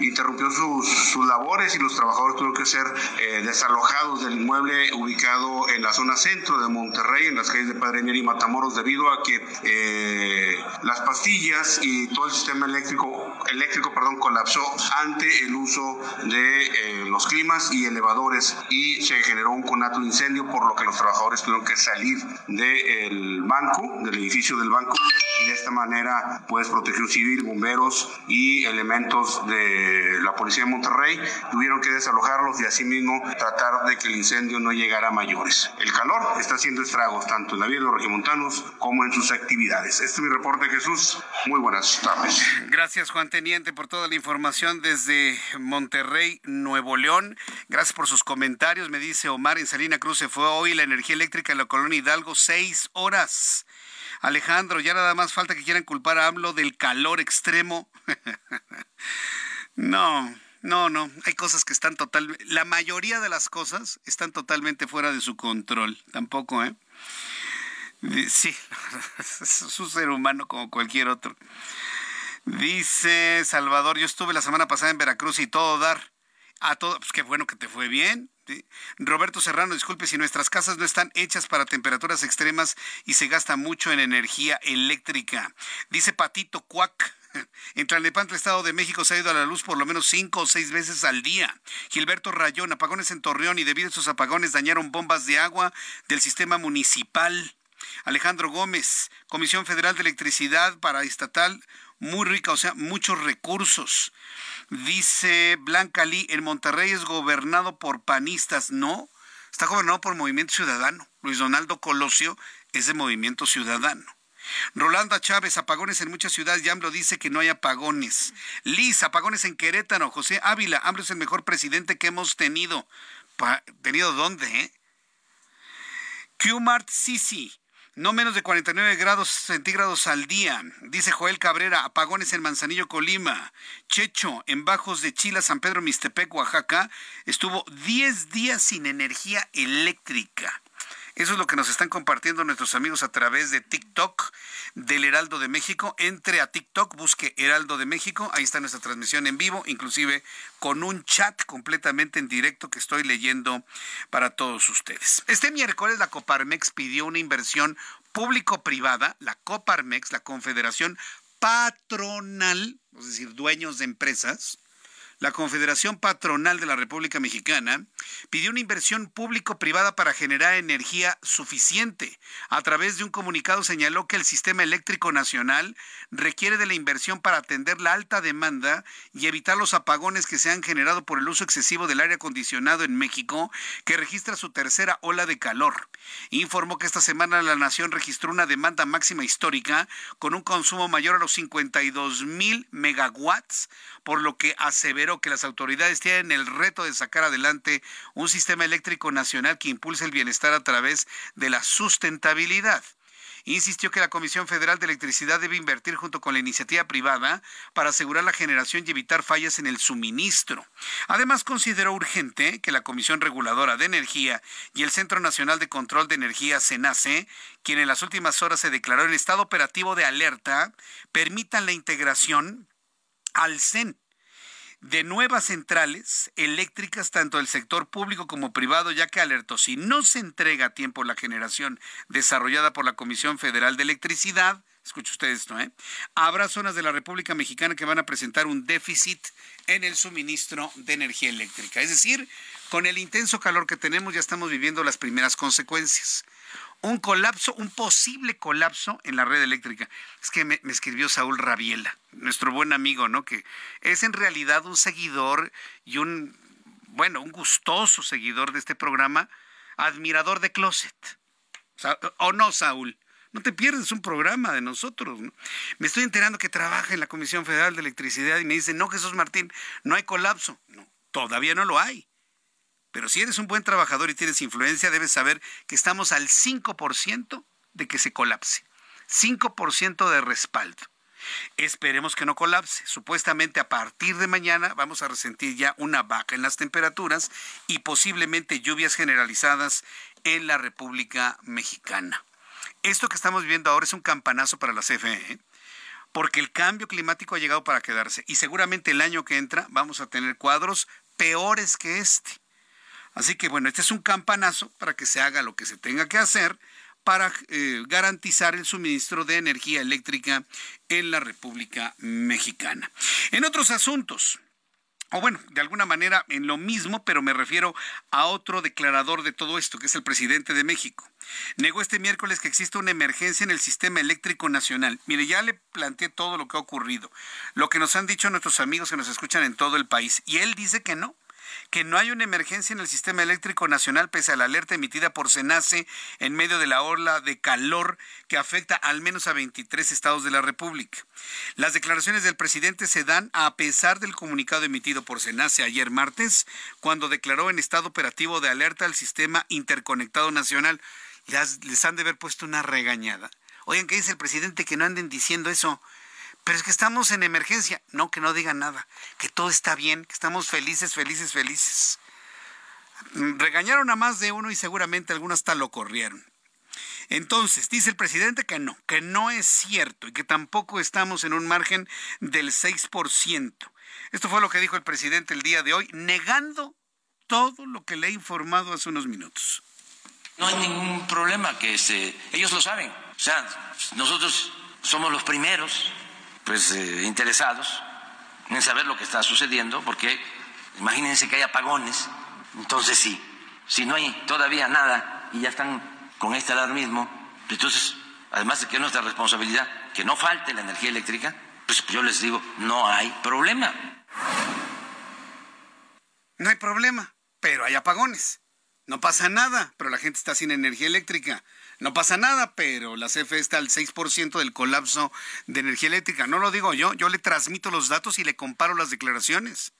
interrumpió sus, sus, labores y los trabajadores tuvieron que ser eh, desalojados del inmueble ubicado en la zona centro de Monterrey, en las calles de Padreñera y Matamoros, debido a que eh, las pastillas y todo el sistema eléctrico, eléctrico perdón, colapsó ante el uso de eh, los climas y elevadores y se generó un conato de incendio, por lo que los trabajadores tuvieron que salir del banco, del edificio del banco, y de esta manera, pues, protección civil, bomberos y elementos de la policía de Monterrey tuvieron que desalojarlos y asimismo tratar de que el incendio no llegara a mayores. El calor está haciendo estragos tanto en la vida de los regimontanos como en sus actividades. Este es mi reporte, Jesús. Muy buenas tardes. Gracias, Juan Teniente, por toda la información desde Monterrey, Nuevo León. Gracias por sus comentarios. Me dice Omar en Salina Cruz se fue hoy la energía eléctrica en la colonia Hidalgo seis horas. Alejandro, ya nada más falta que quieran culpar a AMLO del calor extremo. No, no, no. Hay cosas que están totalmente, la mayoría de las cosas están totalmente fuera de su control. Tampoco, ¿eh? Sí, es un ser humano como cualquier otro. Dice Salvador, yo estuve la semana pasada en Veracruz y todo dar. A todo, pues qué bueno que te fue bien. Roberto Serrano, disculpe si nuestras casas no están hechas para temperaturas extremas y se gasta mucho en energía eléctrica. Dice Patito Cuac. En Tlalnepantla, Estado de México, se ha ido a la luz por lo menos cinco o seis veces al día. Gilberto Rayón, apagones en Torreón y debido a esos apagones dañaron bombas de agua del sistema municipal. Alejandro Gómez, Comisión Federal de Electricidad para Estatal, muy rica, o sea, muchos recursos. Dice Blanca Lee, en Monterrey es gobernado por panistas. No, está gobernado por Movimiento Ciudadano. Luis Donaldo Colosio es de Movimiento Ciudadano. Rolanda Chávez, apagones en muchas ciudades. YAMLO dice que no hay apagones. Liz, apagones en Querétaro. José Ávila, AMLO es el mejor presidente que hemos tenido. ¿Tenido dónde, eh? Qmart Sisi, no menos de 49 grados centígrados al día. Dice Joel Cabrera, apagones en Manzanillo, Colima. Checho, en Bajos de Chila, San Pedro, Mistepec, Oaxaca, estuvo 10 días sin energía eléctrica. Eso es lo que nos están compartiendo nuestros amigos a través de TikTok del Heraldo de México. Entre a TikTok, busque Heraldo de México. Ahí está nuestra transmisión en vivo, inclusive con un chat completamente en directo que estoy leyendo para todos ustedes. Este miércoles la Coparmex pidió una inversión público-privada, la Coparmex, la Confederación Patronal, es decir, dueños de empresas, la Confederación Patronal de la República Mexicana pidió una inversión público-privada para generar energía suficiente. A través de un comunicado señaló que el sistema eléctrico nacional requiere de la inversión para atender la alta demanda y evitar los apagones que se han generado por el uso excesivo del aire acondicionado en México, que registra su tercera ola de calor. Informó que esta semana la nación registró una demanda máxima histórica con un consumo mayor a los 52 mil megawatts, por lo que aseveró que las autoridades tienen el reto de sacar adelante un sistema eléctrico nacional que impulse el bienestar a través de la sustentabilidad insistió que la Comisión Federal de Electricidad debe invertir junto con la iniciativa privada para asegurar la generación y evitar fallas en el suministro. Además, consideró urgente que la Comisión Reguladora de Energía y el Centro Nacional de Control de Energía, CENACE, quien en las últimas horas se declaró en estado operativo de alerta, permitan la integración al CEN de nuevas centrales eléctricas, tanto del sector público como privado, ya que alertó, si no se entrega a tiempo la generación desarrollada por la Comisión Federal de Electricidad, escuche usted esto, ¿eh? habrá zonas de la República Mexicana que van a presentar un déficit en el suministro de energía eléctrica. Es decir, con el intenso calor que tenemos ya estamos viviendo las primeras consecuencias un colapso, un posible colapso en la red eléctrica. Es que me, escribió Saúl Rabiela, nuestro buen amigo, ¿no? Que es en realidad un seguidor y un, bueno, un gustoso seguidor de este programa, admirador de Closet. ¿O no, Saúl? No te pierdes un programa de nosotros. Me estoy enterando que trabaja en la Comisión Federal de Electricidad y me dice, no, Jesús Martín, no hay colapso. No, todavía no lo hay. Pero si eres un buen trabajador y tienes influencia, debes saber que estamos al 5% de que se colapse. 5% de respaldo. Esperemos que no colapse. Supuestamente a partir de mañana vamos a resentir ya una baja en las temperaturas y posiblemente lluvias generalizadas en la República Mexicana. Esto que estamos viendo ahora es un campanazo para la CFE, ¿eh? porque el cambio climático ha llegado para quedarse y seguramente el año que entra vamos a tener cuadros peores que este. Así que bueno, este es un campanazo para que se haga lo que se tenga que hacer para eh, garantizar el suministro de energía eléctrica en la República Mexicana. En otros asuntos, o bueno, de alguna manera en lo mismo, pero me refiero a otro declarador de todo esto, que es el presidente de México. Negó este miércoles que existe una emergencia en el sistema eléctrico nacional. Mire, ya le planteé todo lo que ha ocurrido, lo que nos han dicho nuestros amigos que nos escuchan en todo el país, y él dice que no, que no hay una emergencia en el sistema eléctrico nacional pese a la alerta emitida por SENACE en medio de la ola de calor que afecta al menos a 23 estados de la República. Las declaraciones del presidente se dan a pesar del comunicado emitido por SENACE ayer martes, cuando declaró en estado operativo de alerta al sistema interconectado nacional. Les han de haber puesto una regañada. Oigan, ¿qué dice el presidente? Que no anden diciendo eso. Pero es que estamos en emergencia. No, que no digan nada. Que todo está bien, que estamos felices, felices, felices. Regañaron a más de uno y seguramente algunos hasta lo corrieron. Entonces, dice el presidente que no, que no es cierto y que tampoco estamos en un margen del 6%. Esto fue lo que dijo el presidente el día de hoy, negando todo lo que le he informado hace unos minutos. No hay ningún problema que ellos lo saben. O sea, nosotros somos los primeros pues eh, interesados en saber lo que está sucediendo, porque imagínense que hay apagones, entonces sí, si no hay todavía nada y ya están con este alarmismo, entonces, además de que es nuestra responsabilidad que no falte la energía eléctrica, pues yo les digo, no hay problema. No hay problema, pero hay apagones. No pasa nada, pero la gente está sin energía eléctrica. No pasa nada, pero la CFE está al 6% del colapso de energía eléctrica. No lo digo yo, yo le transmito los datos y le comparo las declaraciones.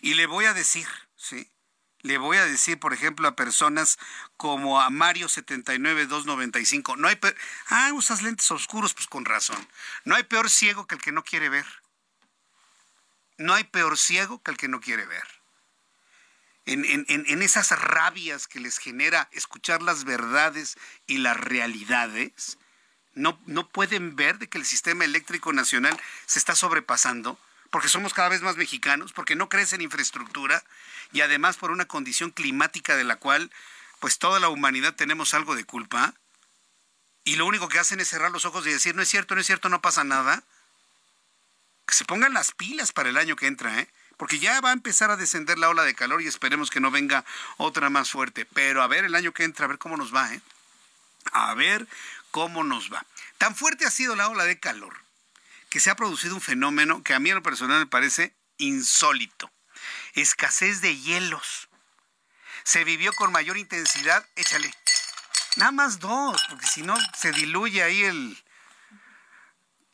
Y le voy a decir, ¿sí? Le voy a decir, por ejemplo, a personas como a Mario 79295, no hay ah, usas lentes oscuros, pues con razón. No hay peor ciego que el que no quiere ver. No hay peor ciego que el que no quiere ver en, esas rabias que les genera escuchar las verdades y las realidades, no, no pueden ver de que el sistema eléctrico nacional se está sobrepasando, porque somos cada vez más mexicanos, porque no crece en infraestructura y además por una condición climática de la cual pues toda la humanidad tenemos algo de culpa. Y lo único que hacen es cerrar los ojos y decir, no es cierto, no es cierto, no pasa nada. Que se pongan las pilas para el año que entra, ¿eh? Porque ya va a empezar a descender la ola de calor y esperemos que no venga otra más fuerte. Pero a ver el año que entra, a ver cómo nos va, ¿eh? A ver cómo nos va. Tan fuerte ha sido la ola de calor que se ha producido un fenómeno que a mí en lo personal me parece insólito. Escasez de hielos. Se vivió con mayor intensidad, échale. Nada más dos, porque si no se diluye ahí el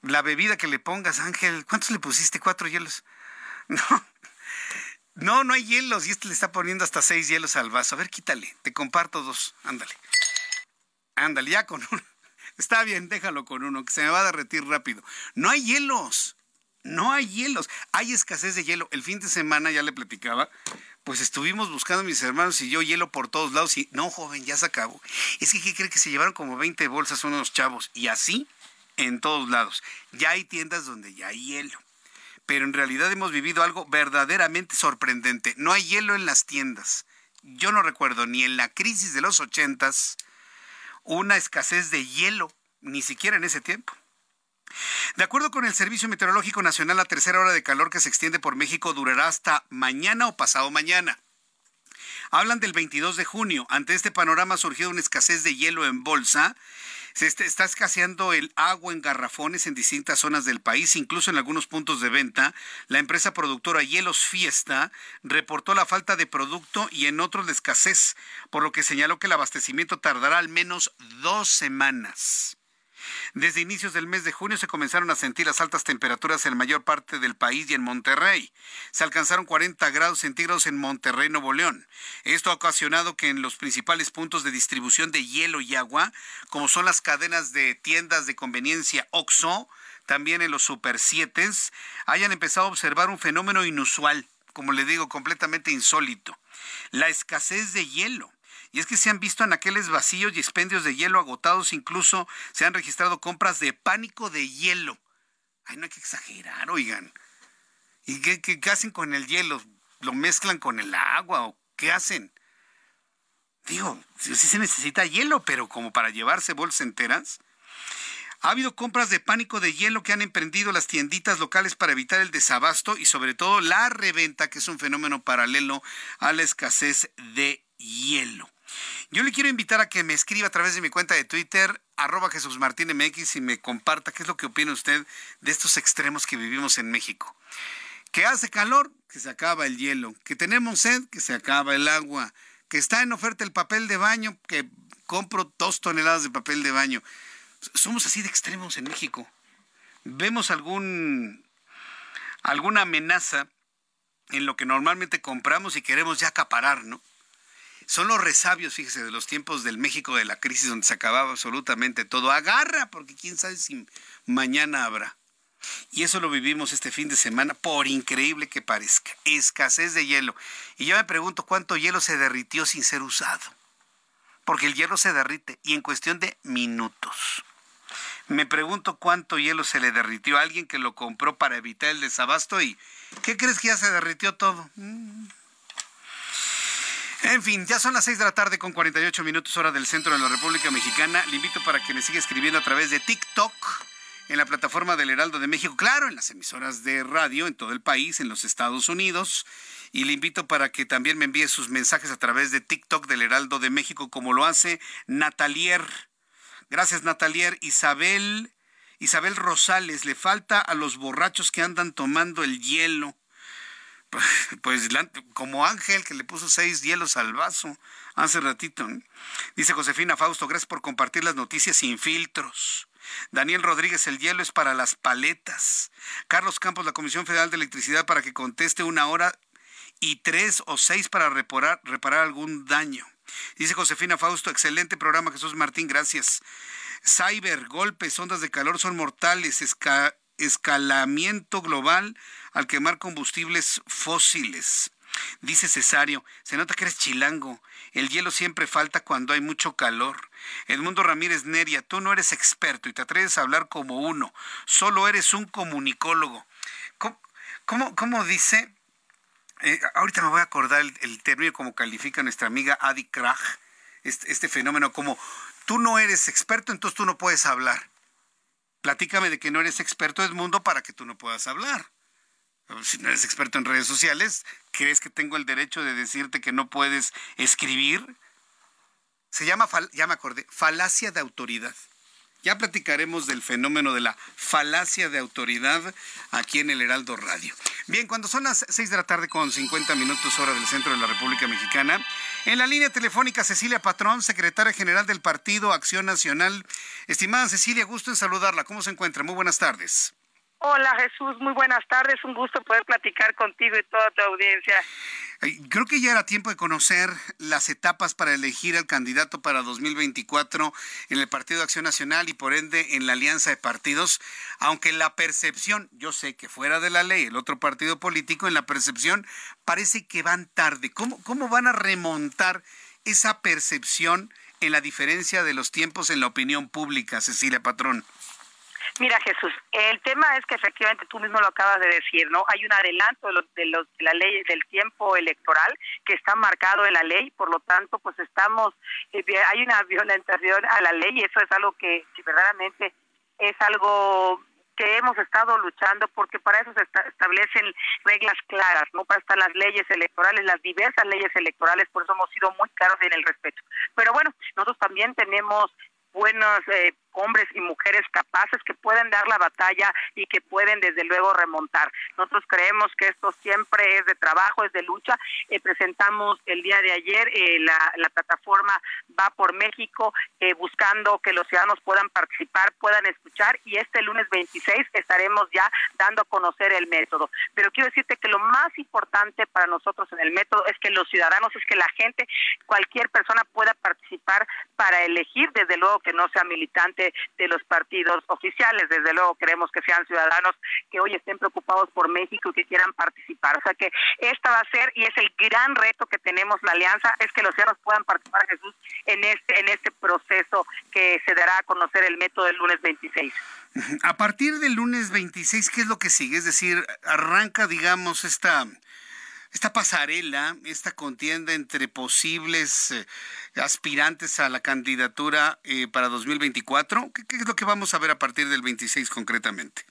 la bebida que le pongas, Ángel. ¿Cuántos le pusiste? Cuatro hielos. No, no, no hay hielos. Y este le está poniendo hasta seis hielos al vaso. A ver, quítale. Te comparto dos. Ándale. Ándale, ya con uno. Está bien, déjalo con uno, que se me va a derretir rápido. No hay hielos. No hay hielos. Hay escasez de hielo. El fin de semana ya le platicaba. Pues estuvimos buscando mis hermanos y yo hielo por todos lados y no, joven, ya se acabó. Es que, ¿qué cree que se llevaron como 20 bolsas unos chavos? Y así en todos lados. Ya hay tiendas donde ya hay hielo pero en realidad hemos vivido algo verdaderamente sorprendente. No hay hielo en las tiendas. Yo no recuerdo ni en la crisis de los ochentas una escasez de hielo, ni siquiera en ese tiempo. De acuerdo con el Servicio Meteorológico Nacional, la tercera hora de calor que se extiende por México durará hasta mañana o pasado mañana. Hablan del 22 de junio. Ante este panorama ha surgido una escasez de hielo en bolsa se está escaseando el agua en garrafones en distintas zonas del país, incluso en algunos puntos de venta. La empresa productora Hielos Fiesta reportó la falta de producto y en otros la escasez, por lo que señaló que el abastecimiento tardará al menos dos semanas. Desde inicios del mes de junio se comenzaron a sentir las altas temperaturas en la mayor parte del país y en Monterrey. Se alcanzaron 40 grados centígrados en Monterrey, Nuevo León. Esto ha ocasionado que en los principales puntos de distribución de hielo y agua, como son las cadenas de tiendas de conveniencia OXO, también en los Super 7, hayan empezado a observar un fenómeno inusual, como le digo, completamente insólito. La escasez de hielo y es que se han visto en aquellos vacíos y expendios de hielo agotados, incluso se han registrado compras de pánico de hielo. Ay, no hay que exagerar, oigan. ¿Y qué, hacen con el hielo? ¿Lo mezclan con el agua o qué hacen? Digo, sí, se necesita hielo, pero como para llevarse bolsas enteras. Ha habido compras de pánico de hielo que han emprendido las tienditas locales para evitar el desabasto y sobre todo la reventa, que es un fenómeno paralelo a la escasez de hielo. Yo le quiero invitar a que me escriba a través de mi cuenta de Twitter, arroba Jesús Martín MX, y me comparta qué es lo que opina usted de estos extremos que vivimos en México. Que hace calor, que se acaba el hielo. Que tenemos sed, que se acaba el agua. Que está en oferta el papel de baño, que compro dos toneladas de papel de baño. Somos así de extremos en México. Vemos algún, alguna amenaza en lo que normalmente compramos y queremos ya acaparar, ¿no? Son los resabios, fíjese, de los tiempos del México de la crisis donde se acababa absolutamente todo. Agarra, porque quién sabe si mañana habrá. Y eso lo vivimos este fin de semana, por increíble que parezca. Escasez de hielo. Y yo me pregunto cuánto hielo se derritió sin ser usado. porque el hielo se derrite y en cuestión de minutos. Me pregunto cuánto hielo se le derritió a alguien que lo compró para evitar el desabasto y ¿qué crees que ya se derritió todo? Mm. En fin, ya son las 6 de la tarde con 48 minutos hora del centro de la República Mexicana. Le invito para que me siga escribiendo a través de TikTok en la plataforma del Heraldo de México, claro, en las emisoras de radio en todo el país, en los Estados Unidos. Y le invito para que también me envíe sus mensajes a través de TikTok del Heraldo de México, como lo hace Natalier. Gracias, Natalier. Isabel, Isabel Rosales, le falta a los borrachos que andan tomando el hielo. Pues como Ángel que le puso seis hielos al vaso hace ratito. Dice Josefina Fausto, gracias por compartir las noticias sin filtros. Daniel Rodríguez, el hielo es para las paletas. Carlos Campos, la Comisión Federal de Electricidad, para que conteste una hora y tres o seis para reparar, reparar algún daño. Dice Josefina Fausto, excelente programa, Jesús Martín, gracias. Cyber, golpes, ondas de calor son mortales, escalamiento global al quemar combustibles fósiles. Dice Cesario, se nota que eres chilango. El hielo siempre falta cuando hay mucho calor. Edmundo Ramírez Neria, tú no eres experto y te atreves a hablar como uno. Solo eres un comunicólogo. ¿Cómo, cómo, dice? Eh, ahorita me voy a acordar el, término como califica nuestra amiga Adi Krach, este, este fenómeno como tú no eres experto, entonces tú no puedes hablar. Platícame de que no eres experto Edmundo para que tú no puedas hablar si no eres experto en redes sociales, ¿crees que tengo el derecho de decirte que no puedes escribir? Se llama, ya me acordé, falacia de autoridad. Ya platicaremos del fenómeno de la falacia de autoridad aquí en el Heraldo Radio. Bien, cuando son las 6 de la tarde con 50 minutos hora del centro de la República Mexicana, en la línea telefónica Cecilia Patrón, secretaria general del Partido Acción Nacional. Estimada Cecilia, gusto en saludarla. ¿Cómo se encuentra? Muy buenas tardes. Hola Jesús, muy buenas tardes, un gusto poder platicar contigo y toda tu audiencia. Creo que ya era tiempo de conocer las etapas para elegir al candidato para 2024 en el Partido de Acción Nacional y por ende en la alianza de partidos, aunque la percepción, yo sé que fuera de la ley, el otro partido político, en la percepción parece que van tarde. ¿Cómo, cómo van a remontar esa percepción en la diferencia de los tiempos en la opinión pública, Cecilia Patrón? Mira, Jesús, el tema es que efectivamente tú mismo lo acabas de decir, ¿no? Hay un adelanto de, los, de, los, de la ley del tiempo electoral que está marcado en la ley, por lo tanto, pues estamos, eh, hay una violentación a la ley y eso es algo que, verdaderamente es algo que hemos estado luchando porque para eso se establecen reglas claras, ¿no? Para estar las leyes electorales, las diversas leyes electorales, por eso hemos sido muy claros en el respeto. Pero bueno, nosotros también tenemos buenos eh, hombres y mujeres capaces que pueden dar la batalla y que pueden desde luego remontar. Nosotros creemos que esto siempre es de trabajo, es de lucha. Eh, presentamos el día de ayer eh, la, la, plataforma Va por México eh, buscando que los ciudadanos puedan participar, puedan escuchar y este lunes 26 estaremos ya dando a conocer el método. Pero quiero decirte que lo más importante para nosotros en el método es que los ciudadanos, es que la gente, cualquier persona pueda participar para elegir, desde luego que no sea militante de los partidos oficiales. Desde luego queremos que sean ciudadanos que hoy estén preocupados por México y que quieran participar. O sea que esta va a ser y es el gran reto que tenemos la alianza es que los ciudadanos puedan participar Jesús en este en este proceso que se dará a conocer el método del lunes 26. A partir del lunes 26, ¿qué es lo que sigue? Es decir, arranca, digamos, esta esta pasarela, esta contienda entre posibles eh, aspirantes a la candidatura eh, para 2024? ¿Qué, ¿Qué, es lo que vamos a ver a partir del 26 concretamente?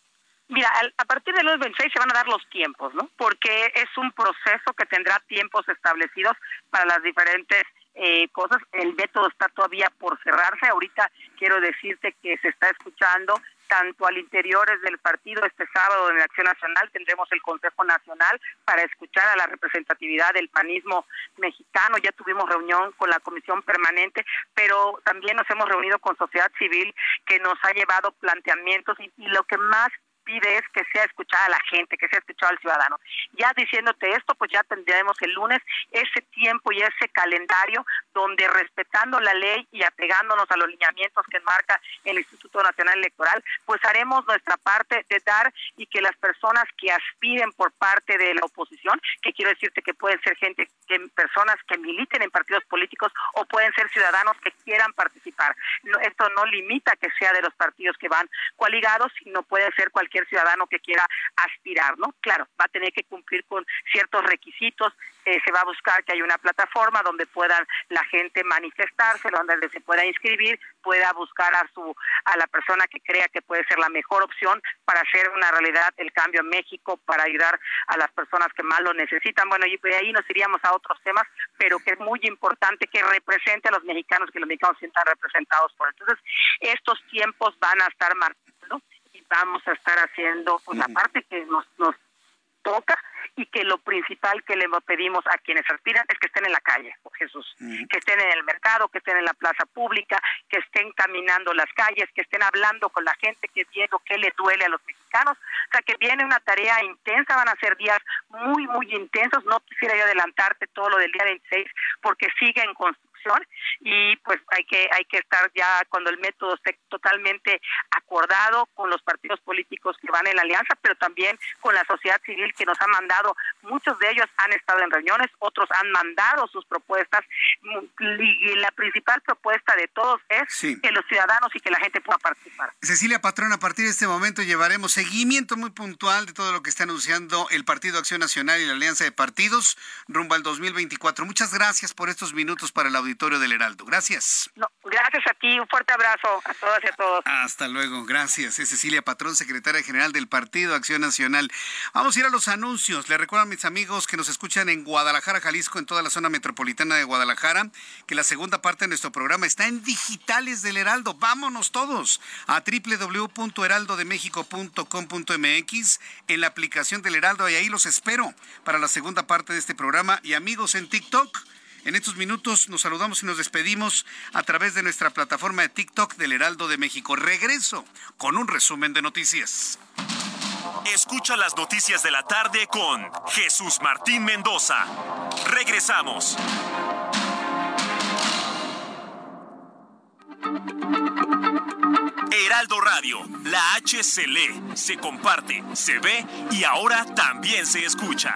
Mira, a partir del 26 se van a dar los tiempos, ¿no? Porque es un proceso que tendrá tiempos establecidos para las diferentes eh, cosas. El método está todavía por cerrarse. Ahorita quiero decirte que se está escuchando tanto al interior del partido. Este sábado en la Acción Nacional tendremos el Consejo Nacional para escuchar a la representatividad del panismo mexicano. Ya tuvimos reunión con la Comisión Permanente, pero también nos hemos reunido con sociedad civil que nos ha llevado planteamientos y, y lo que más pide es que sea escuchada la gente, que sea escuchado al ciudadano. Ya diciéndote esto, pues ya tendremos el lunes ese tiempo y ese calendario donde respetando la ley y apegándonos a los lineamientos que marca el Instituto Nacional Electoral, pues haremos nuestra parte de dar y que las personas que aspiren por parte de la oposición, que quiero decirte que pueden ser gente, que personas que militen en partidos políticos o pueden ser ciudadanos que quieran participar. esto no limita que sea de los partidos que van coaligados, sino puede ser cualquier ciudadano que quiera aspirar, ¿no? Claro, va a tener que cumplir con ciertos requisitos, eh, se va a buscar que haya una plataforma donde puedan la gente manifestarse, donde se pueda inscribir, pueda buscar a su a la persona que crea que puede ser la mejor opción para hacer una realidad el cambio en México, para ayudar a las personas que más lo necesitan. Bueno, y de ahí nos iríamos a otros temas, pero que es muy importante que represente a los mexicanos, que los mexicanos sientan representados por. Entonces, estos tiempos van a estar marcando y vamos a estar haciendo, pues, la parte que nos, nos toca y que lo principal que le pedimos a quienes aspiran es que estén en la calle, Jesús, que estén en el mercado, que estén en la plaza pública, que estén caminando las calles, que estén hablando con la gente, que viendo qué le duele a los mexicanos, o sea que viene una tarea intensa, van a ser días muy, muy intensos, no quisiera yo adelantarte todo lo del día 26 porque sigue en y pues hay que hay que estar ya cuando el método esté totalmente acordado con los partidos políticos que van en la alianza, pero también con la sociedad civil que nos ha mandado, muchos de ellos han estado en reuniones, otros han mandado sus propuestas y la principal propuesta de todos es que los ciudadanos y que la gente pueda participar. Cecilia Patrón, a partir de este momento llevaremos seguimiento muy puntual de todo lo que está anunciando el Partido Acción Nacional y la Alianza de Partidos rumbo al 2024. Muchas gracias por estos minutos para el auditorio del Heraldo. Gracias. gracias a ti, un fuerte abrazo a todas y a todos. Hasta luego, gracias. Es Cecilia Patrón, secretaria general del Partido Acción Nacional. Vamos a ir a los anuncios. Le recuerdo a mis amigos que nos escuchan en Guadalajara, Jalisco, en toda la zona metropolitana de Guadalajara, que la segunda parte de nuestro programa está en digitales del Heraldo. Vámonos todos a www.heraldodemexico.com.mx en la aplicación del Heraldo y ahí los espero para la segunda parte de este programa. Y amigos en TikTok, en estos minutos nos saludamos y nos despedimos a través de nuestra plataforma de TikTok del Heraldo de México. Regreso con un resumen de noticias. Escucha las noticias de la tarde con Jesús Martín Mendoza. Regresamos. Heraldo Radio, la H se lee, se comparte, se ve y ahora también se escucha.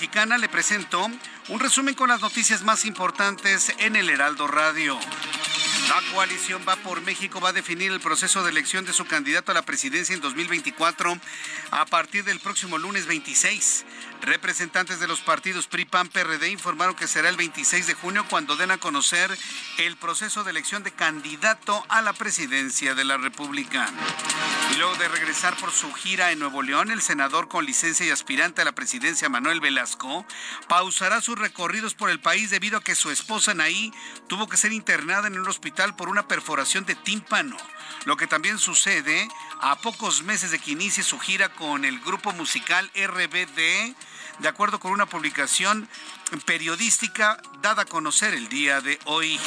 Le presento un resumen con las noticias más importantes en el Heraldo Radio. La coalición Va por México va a definir el proceso de elección de su candidato a la presidencia en 2024 a partir del próximo lunes 26. Representantes de los partidos PRI, PAN, PRD informaron que será el 26 de junio cuando den a conocer el proceso de elección de candidato a la presidencia de la República. Y luego de regresar por su gira en Nuevo León, el senador con licencia y aspirante a la presidencia Manuel Velasco pausará sus recorridos por el país debido a que su esposa Naí tuvo que ser internada en un hospital por una perforación de tímpano. Lo que también sucede a pocos meses de que inicie su gira con el grupo musical RBD de acuerdo con una publicación periodística dada a conocer el día de hoy.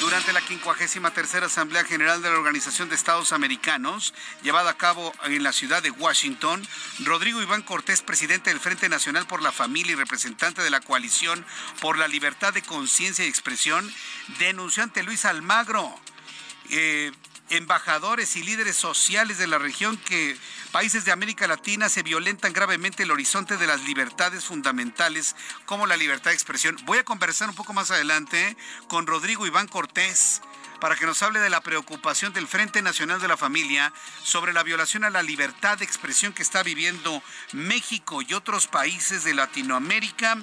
Durante la 53 Asamblea General de la Organización de Estados Americanos, llevada a cabo en la ciudad de Washington, Rodrigo Iván Cortés, presidente del Frente Nacional por la Familia y representante de la Coalición por la Libertad de Conciencia y Expresión, denunció ante Luis Almagro eh, embajadores y líderes sociales de la región que países de América Latina se violentan gravemente el horizonte de las libertades fundamentales como la libertad de expresión. Voy a conversar un poco más adelante con Rodrigo Iván Cortés para que nos hable de la preocupación del Frente Nacional de la Familia sobre la violación a la libertad de expresión que está viviendo México y otros países de Latinoamérica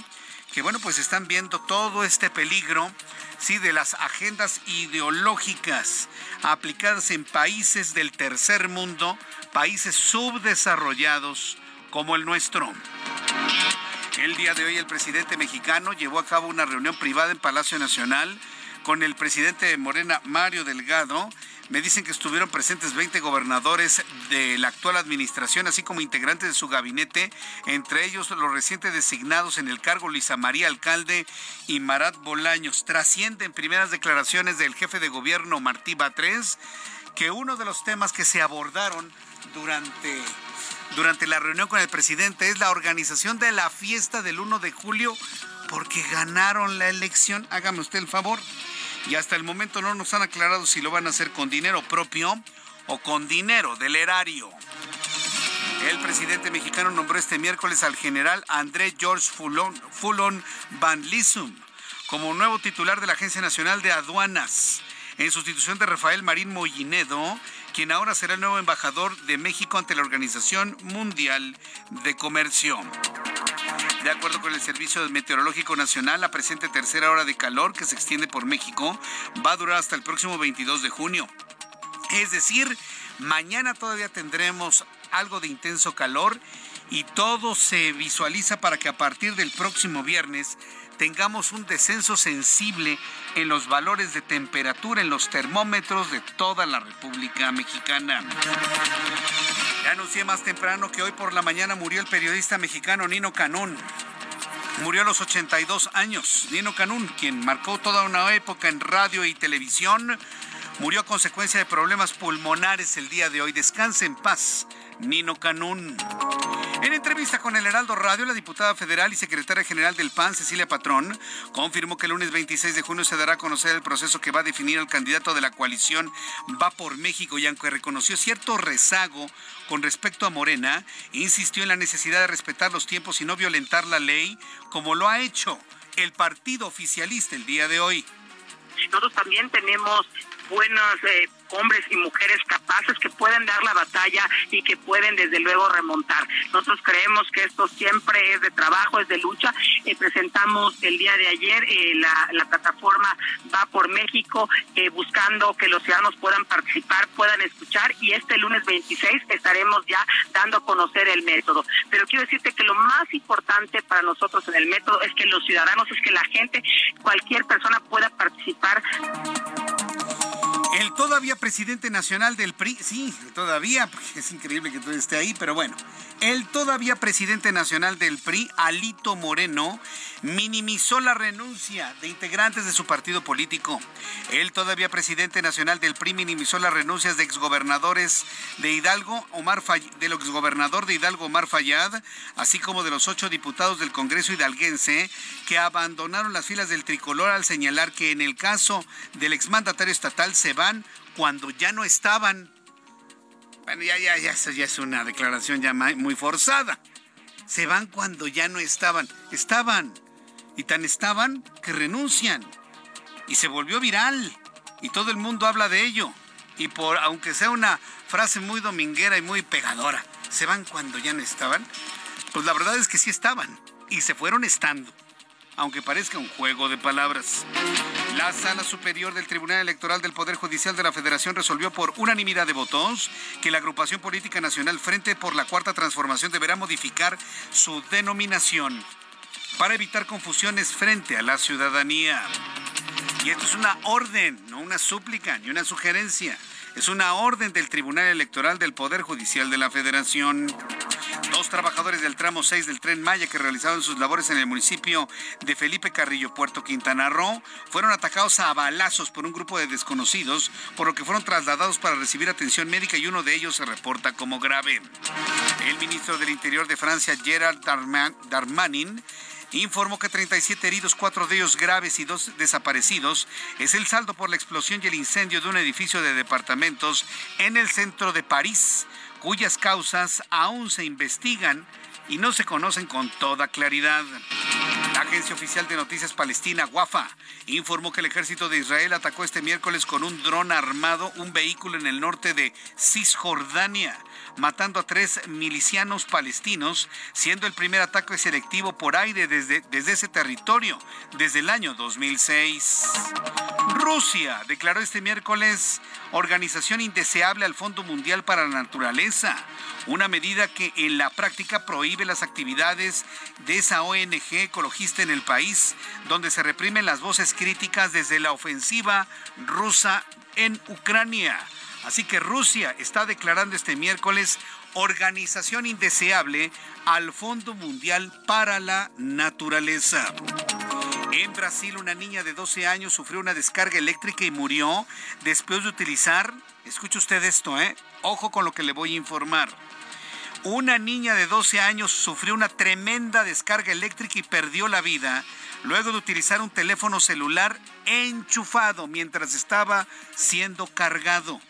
que bueno, pues están viendo todo este peligro, sí, de las agendas ideológicas aplicadas en países del tercer mundo, países subdesarrollados como el nuestro. El día de hoy el presidente mexicano llevó a cabo una reunión privada en Palacio Nacional con el presidente de Morena, Mario Delgado, me dicen que estuvieron presentes 20 gobernadores de la actual administración, así como integrantes de su gabinete, entre ellos los recientes designados en el cargo Luisa María Alcalde y Marat Bolaños. Trascienden primeras declaraciones del jefe de gobierno Martí Batres que uno de los temas que se abordaron durante durante la reunión con el presidente es la organización de la fiesta del 1 de julio porque ganaron la elección. Hágame usted el favor y hasta el momento no nos han aclarado si lo van a hacer con dinero propio o con dinero del erario. El presidente mexicano nombró este miércoles al general André George Fulon, Van Lissum como nuevo titular de la Agencia Nacional de Aduanas, en sustitución de Rafael Marín Mollinedo, quien ahora será el nuevo embajador de México ante la Organización Mundial de Comercio. De acuerdo con el Servicio Meteorológico Nacional, la presente tercera hora de calor que se extiende por México va a durar hasta el próximo 22 de junio. Es decir, mañana todavía tendremos algo de intenso calor y todo se visualiza para que a partir del próximo viernes tengamos un descenso sensible en los valores de temperatura en los termómetros de toda la República Mexicana. Ya anuncié más temprano que hoy por la mañana murió el periodista mexicano Nino Canún. Murió a los 82 años. Nino Canún, quien marcó toda una época en radio y televisión, murió a consecuencia de problemas pulmonares el día de hoy. Descanse en paz, Nino Canún. En entrevista con el Heraldo Radio, la diputada federal y secretaria general del PAN, Cecilia Patrón, confirmó que el lunes 26 de junio se dará a conocer el proceso que va a definir al candidato de la coalición Va por México y aunque reconoció cierto rezago con respecto a Morena, insistió en la necesidad de respetar los tiempos y no violentar la ley, como lo ha hecho el partido oficialista el día de hoy. Nosotros también tenemos buenos eh, hombres y mujeres capaces que pueden dar la batalla y que pueden desde luego remontar. Nosotros creemos que esto siempre es de trabajo, es de lucha. Eh, presentamos el día de ayer eh, la, plataforma Va por México buscando que los ciudadanos puedan participar, puedan escuchar y este lunes 26 estaremos ya dando a conocer el método. Pero quiero decirte que lo más importante para nosotros en el método es que los ciudadanos, es que la gente, cualquier persona pueda participar. El todavía presidente nacional del PRI, sí, todavía, es increíble que todo esté ahí, pero bueno, el todavía presidente nacional del PRI, Alito Moreno, minimizó la renuncia de integrantes de su partido político. El todavía presidente nacional del PRI minimizó las renuncias de exgobernadores de Hidalgo, Omar del exgobernador de Hidalgo, Omar Fayad, así como de los ocho diputados del Congreso hidalguense que abandonaron las filas del tricolor al señalar que en el caso del exmandatario estatal se cuando ya no estaban. Bueno, ya, ya, ya, eso ya es una declaración ya muy forzada. Se van cuando ya no estaban. Estaban. Y tan estaban que renuncian. Y se volvió viral. Y todo el mundo habla de ello. Y por, aunque sea una frase muy dominguera y muy pegadora, se van cuando ya no estaban. Pues la verdad es que sí estaban. Y se fueron estando aunque parezca un juego de palabras. La Sala Superior del Tribunal Electoral del Poder Judicial de la Federación resolvió por unanimidad de votos que la agrupación política nacional Frente por la Cuarta Transformación deberá modificar su denominación para evitar confusiones frente a la ciudadanía. Y esto es una orden, no una súplica ni una sugerencia. Es una orden del Tribunal Electoral del Poder Judicial de la Federación. Dos trabajadores del tramo 6 del tren Maya que realizaban sus labores en el municipio de Felipe Carrillo, Puerto Quintana Roo, fueron atacados a balazos por un grupo de desconocidos, por lo que fueron trasladados para recibir atención médica y uno de ellos se reporta como grave. El ministro del Interior de Francia, Gerard Darmanin, informó que 37 heridos, cuatro de ellos graves y dos desaparecidos, es el saldo por la explosión y el incendio de un edificio de departamentos en el centro de París cuyas causas aún se investigan y no se conocen con toda claridad. La agencia oficial de noticias palestina, WAFA, informó que el ejército de Israel atacó este miércoles con un dron armado un vehículo en el norte de Cisjordania, matando a tres milicianos palestinos, siendo el primer ataque selectivo por aire desde, desde ese territorio desde el año 2006. Rusia declaró este miércoles organización indeseable al Fondo Mundial para la Naturaleza, una medida que en la práctica prohíbe las actividades de esa ONG ecologista en el país, donde se reprimen las voces críticas desde la ofensiva rusa en Ucrania. Así que Rusia está declarando este miércoles organización indeseable al Fondo Mundial para la Naturaleza. En Brasil, una niña de 12 años sufrió una descarga eléctrica y murió después de utilizar, escuche usted esto, ¿eh? Ojo con lo que le voy a informar. Una niña de 12 años sufrió una tremenda descarga eléctrica y perdió la vida luego de utilizar un teléfono celular enchufado mientras estaba siendo cargado.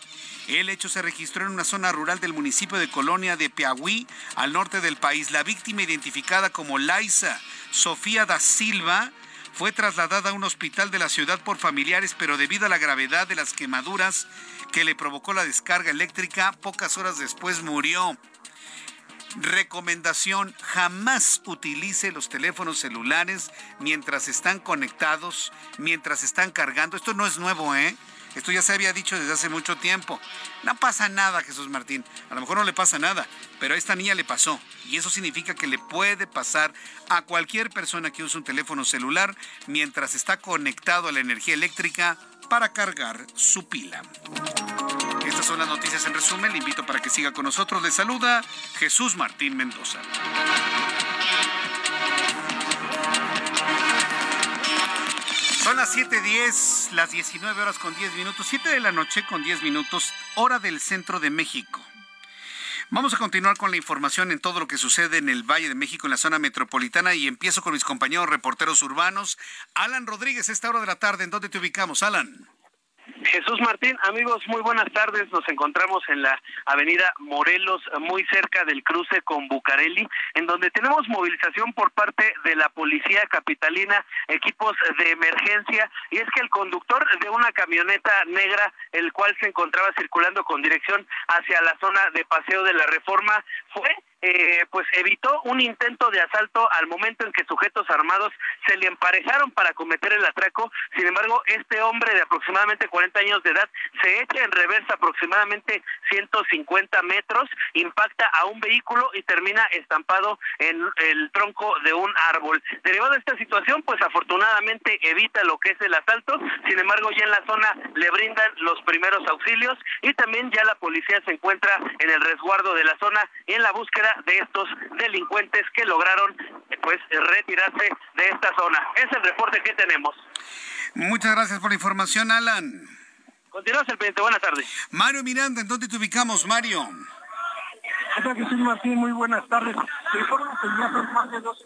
El hecho se registró en una zona rural del municipio de Colonia de Piauí, al norte del país. La víctima, identificada como Laisa Sofía da Silva, fue trasladada a un hospital de la ciudad por familiares, pero debido a la gravedad de las quemaduras que le provocó la descarga eléctrica, pocas horas después murió. Recomendación, jamás utilice los teléfonos celulares mientras están conectados, mientras están cargando. Esto no es nuevo, ¿eh? Esto ya se había dicho desde hace mucho tiempo. No pasa nada, Jesús Martín. A lo mejor no le pasa nada, pero a esta niña le pasó. Y eso significa que le puede pasar a cualquier persona que use un teléfono celular mientras está conectado a la energía eléctrica para cargar su pila. Estas son las noticias en resumen. Le invito para que siga con nosotros. Le saluda Jesús Martín Mendoza. Son las 7.10, las 19 horas con 10 minutos, 7 de la noche con 10 minutos, hora del centro de México. Vamos a continuar con la información en todo lo que sucede en el Valle de México, en la zona metropolitana, y empiezo con mis compañeros reporteros urbanos. Alan Rodríguez, esta hora de la tarde, ¿en dónde te ubicamos, Alan? Jesús Martín, amigos, muy buenas tardes. Nos encontramos en la avenida Morelos, muy cerca del cruce con Bucareli, en donde tenemos movilización por parte de la policía capitalina, equipos de emergencia, y es que el conductor de una camioneta negra, el cual se encontraba circulando con dirección hacia la zona de Paseo de la Reforma, fue eh, pues evitó un intento de asalto al momento en que sujetos armados se le emparejaron para cometer el atraco. Sin embargo, este hombre de aproximadamente 40 años de edad se echa en reversa aproximadamente 150 metros, impacta a un vehículo y termina estampado en el tronco de un árbol. Derivado de esta situación, pues afortunadamente evita lo que es el asalto. Sin embargo, ya en la zona le brindan los primeros auxilios y también ya la policía se encuentra en el resguardo de la zona en la búsqueda de estos delincuentes que lograron pues retirarse de esta zona. Es el reporte que tenemos. Muchas gracias por la información, Alan. Continuamos el pendiente. Buenas tardes. Mario Miranda, ¿en dónde te ubicamos, Mario? Jesús Martín, muy buenas tardes. Se informa que ya son más de dos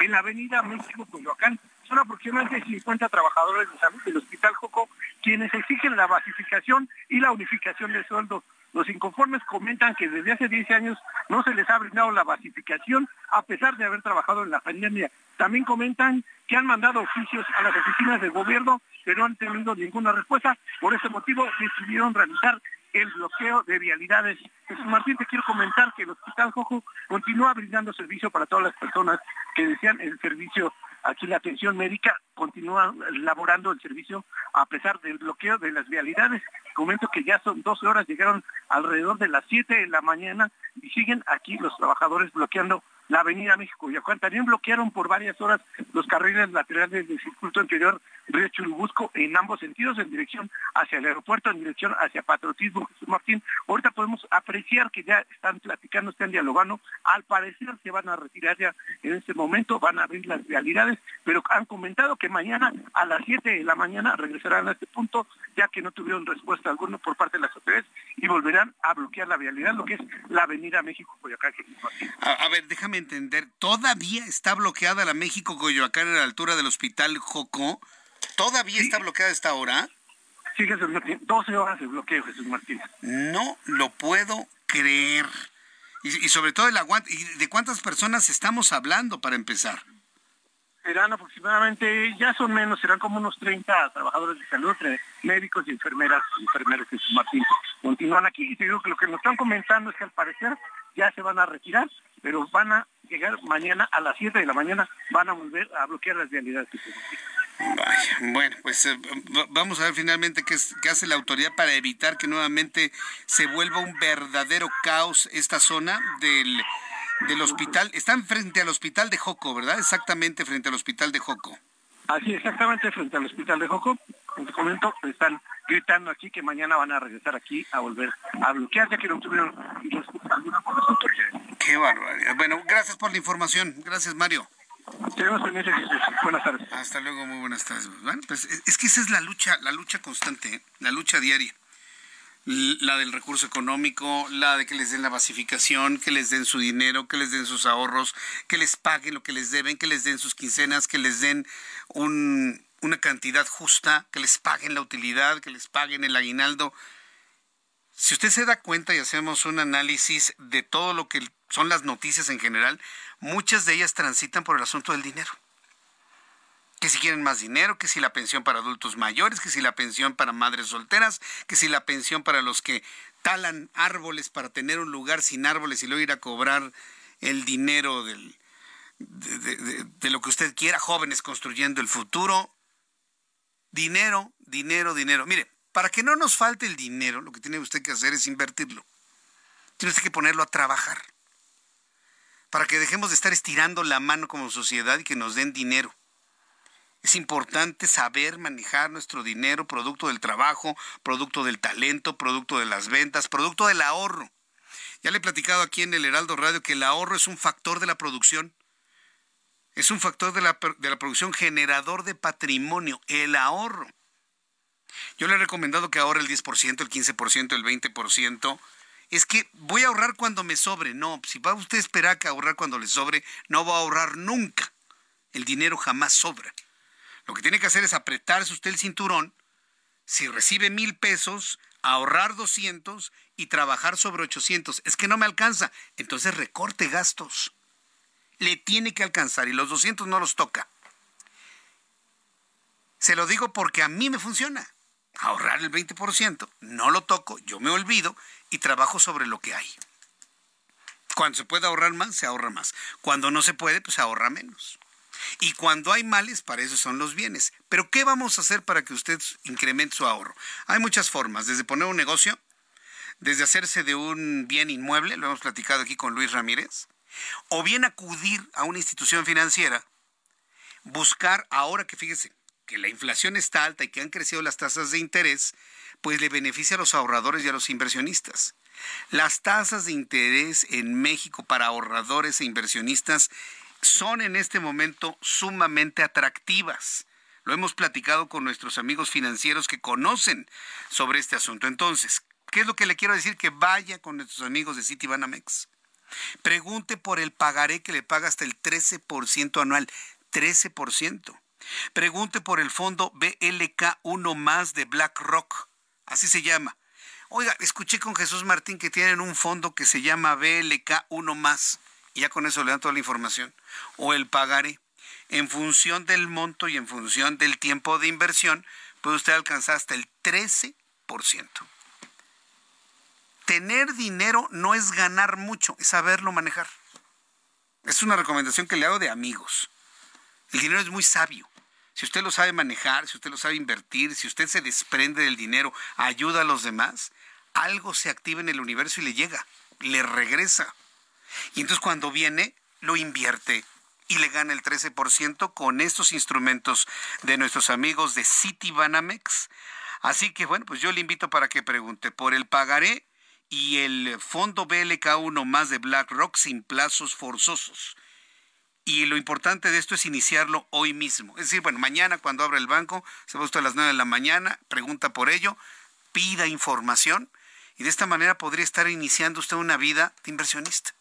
en la avenida México Coyoacán. Son aproximadamente 50 trabajadores de salud del Hospital Joco quienes exigen la basificación y la unificación de sueldos los inconformes comentan que desde hace 10 años no se les ha brindado la basificación a pesar de haber trabajado en la pandemia. También comentan que han mandado oficios a las oficinas de gobierno, pero no han tenido ninguna respuesta. Por ese motivo decidieron realizar el bloqueo de vialidades. Jesús Martín, te quiero comentar que el Hospital Jojo continúa brindando servicio para todas las personas que desean el servicio Aquí la atención médica continúa laborando el servicio a pesar del bloqueo de las vialidades. Comento que ya son 12 horas, llegaron alrededor de las 7 de la mañana y siguen aquí los trabajadores bloqueando la avenida México-Coyoacán. También bloquearon por varias horas los carriles laterales del circuito anterior Río Churubusco en ambos sentidos, en dirección hacia el aeropuerto, en dirección hacia Patriotismo Jesús Martín. Ahorita podemos apreciar que ya están platicando, están dialogando. Al parecer se van a retirar ya en este momento, van a abrir las realidades, pero han comentado que mañana a las 7 de la mañana regresarán a este punto, ya que no tuvieron respuesta alguna por parte de las autoridades y volverán a bloquear la vialidad, lo que es la avenida México-Coyoacán. A, a, ver, déjame entender, ¿todavía está bloqueada la México-Coyoacán a la altura del hospital Jocó? ¿Todavía está bloqueada esta hora? Sí, Jesús Martín, 12 horas de bloqueo, Jesús Martín. No lo puedo creer. Y, y sobre todo el aguante, ¿y de cuántas personas estamos hablando para empezar? serán aproximadamente, ya son menos, serán como unos 30 trabajadores de salud, médicos y enfermeras, enfermeros de Martín, continúan aquí. Y te digo que lo que nos están comentando es que al parecer ya se van a retirar, pero van a llegar mañana a las 7 de la mañana, van a volver a bloquear las realidades. Vaya, bueno, pues eh, vamos a ver finalmente qué, qué, hace la autoridad para evitar que nuevamente se vuelva un verdadero caos esta zona del del hospital. Están frente al hospital de Joco, ¿verdad? Exactamente frente al hospital de Joco. Así, exactamente frente al hospital de Joco. En este momento están gritando aquí que mañana van a regresar aquí a volver a bloquear, ya que no tuvieron alguna por las autoridades. Qué barbaridad. Bueno, gracias por la información. Gracias, Mario. Buenas tardes. Hasta luego, muy buenas tardes. Bueno, pues es que esa es la lucha, la lucha constante, ¿eh? la lucha diaria la del recurso económico, la de que les den la basificación, que les den su dinero, que les den sus ahorros, que les paguen lo que les deben, que les den sus quincenas, que les den un, una cantidad justa, que les paguen la utilidad, que les paguen el aguinaldo. Si usted se da cuenta y hacemos un análisis de todo lo que son las noticias en general, muchas de ellas transitan por el asunto del dinero que si quieren más dinero, que si la pensión para adultos mayores, que si la pensión para madres solteras, que si la pensión para los que talan árboles para tener un lugar sin árboles y luego ir a cobrar el dinero del, de, de lo que usted quiera, jóvenes construyendo el futuro. Dinero, dinero, dinero. Mire, para que no nos falte el dinero, lo que tiene usted que hacer es invertirlo. Tiene usted que ponerlo a trabajar. Para que dejemos de estar estirando la mano como sociedad y que nos den dinero. Es importante saber manejar nuestro dinero, producto del trabajo, producto del talento, producto de las ventas, producto del ahorro. Ya le he platicado aquí en el Heraldo Radio que el ahorro es un factor de la producción. Es un factor de la, producción generador de patrimonio, el ahorro. Yo le he recomendado que ahorre el 10%, el 15%, el 20%. Es que voy a ahorrar cuando me sobre. No, si va usted a esperar que ahorrar cuando le sobre, no va a ahorrar nunca. El dinero jamás sobra. Lo que tiene que hacer es apretarse usted el cinturón. Si recibe mil pesos, ahorrar 200 y trabajar sobre 800. Es que no me alcanza. Entonces recorte gastos. Le tiene que alcanzar y los 200 no los toca. Se lo digo porque a mí me funciona. Ahorrar el 20%, no lo toco, yo me olvido y trabajo sobre lo que hay. Cuando se puede ahorrar más, se ahorra más. Cuando no se puede, pues se ahorra menos. Y cuando hay males, para eso son los bienes. Pero ¿qué vamos a hacer para que usted incremente su ahorro? Hay muchas formas, desde poner un negocio, desde hacerse de un bien inmueble, lo hemos platicado aquí con Luis Ramírez, o bien acudir a una institución financiera, buscar, ahora que fíjese que la inflación está alta y que han crecido las tasas de interés, pues le beneficia a los ahorradores y a los inversionistas. Las tasas de interés en México para ahorradores e inversionistas son en este momento sumamente atractivas. Lo hemos platicado con nuestros amigos financieros que conocen sobre este asunto. Entonces, ¿qué es lo que le quiero decir? Que vaya con nuestros amigos de Citibanamex. Pregunte por el pagaré que le paga hasta el 13% anual. 13%. Pregunte por el fondo BLK1 más de BlackRock. Así se llama. Oiga, escuché con Jesús Martín que tienen un fondo que se llama BLK1 más y ya con eso le dan toda la información, o el pagaré. En función del monto y en función del tiempo de inversión, puede usted alcanzar hasta el 13%. Tener dinero no es ganar mucho, es saberlo manejar. Es una recomendación que le hago de amigos. El dinero es muy sabio. Si usted lo sabe manejar, si usted lo sabe invertir, si usted se desprende del dinero, ayuda a los demás, algo se activa en el universo y le llega, le regresa. Y entonces cuando viene, lo invierte y le gana el 13% con estos instrumentos de nuestros amigos de Citibanamex. Así que bueno, pues yo le invito para que pregunte por el pagaré y el fondo BLK1 más de BlackRock sin plazos forzosos. Y lo importante de esto es iniciarlo hoy mismo. Es decir, bueno, mañana cuando abra el banco, se va usted a las 9 de la mañana, pregunta por ello, pida información y de esta manera podría estar iniciando usted una vida de inversionista.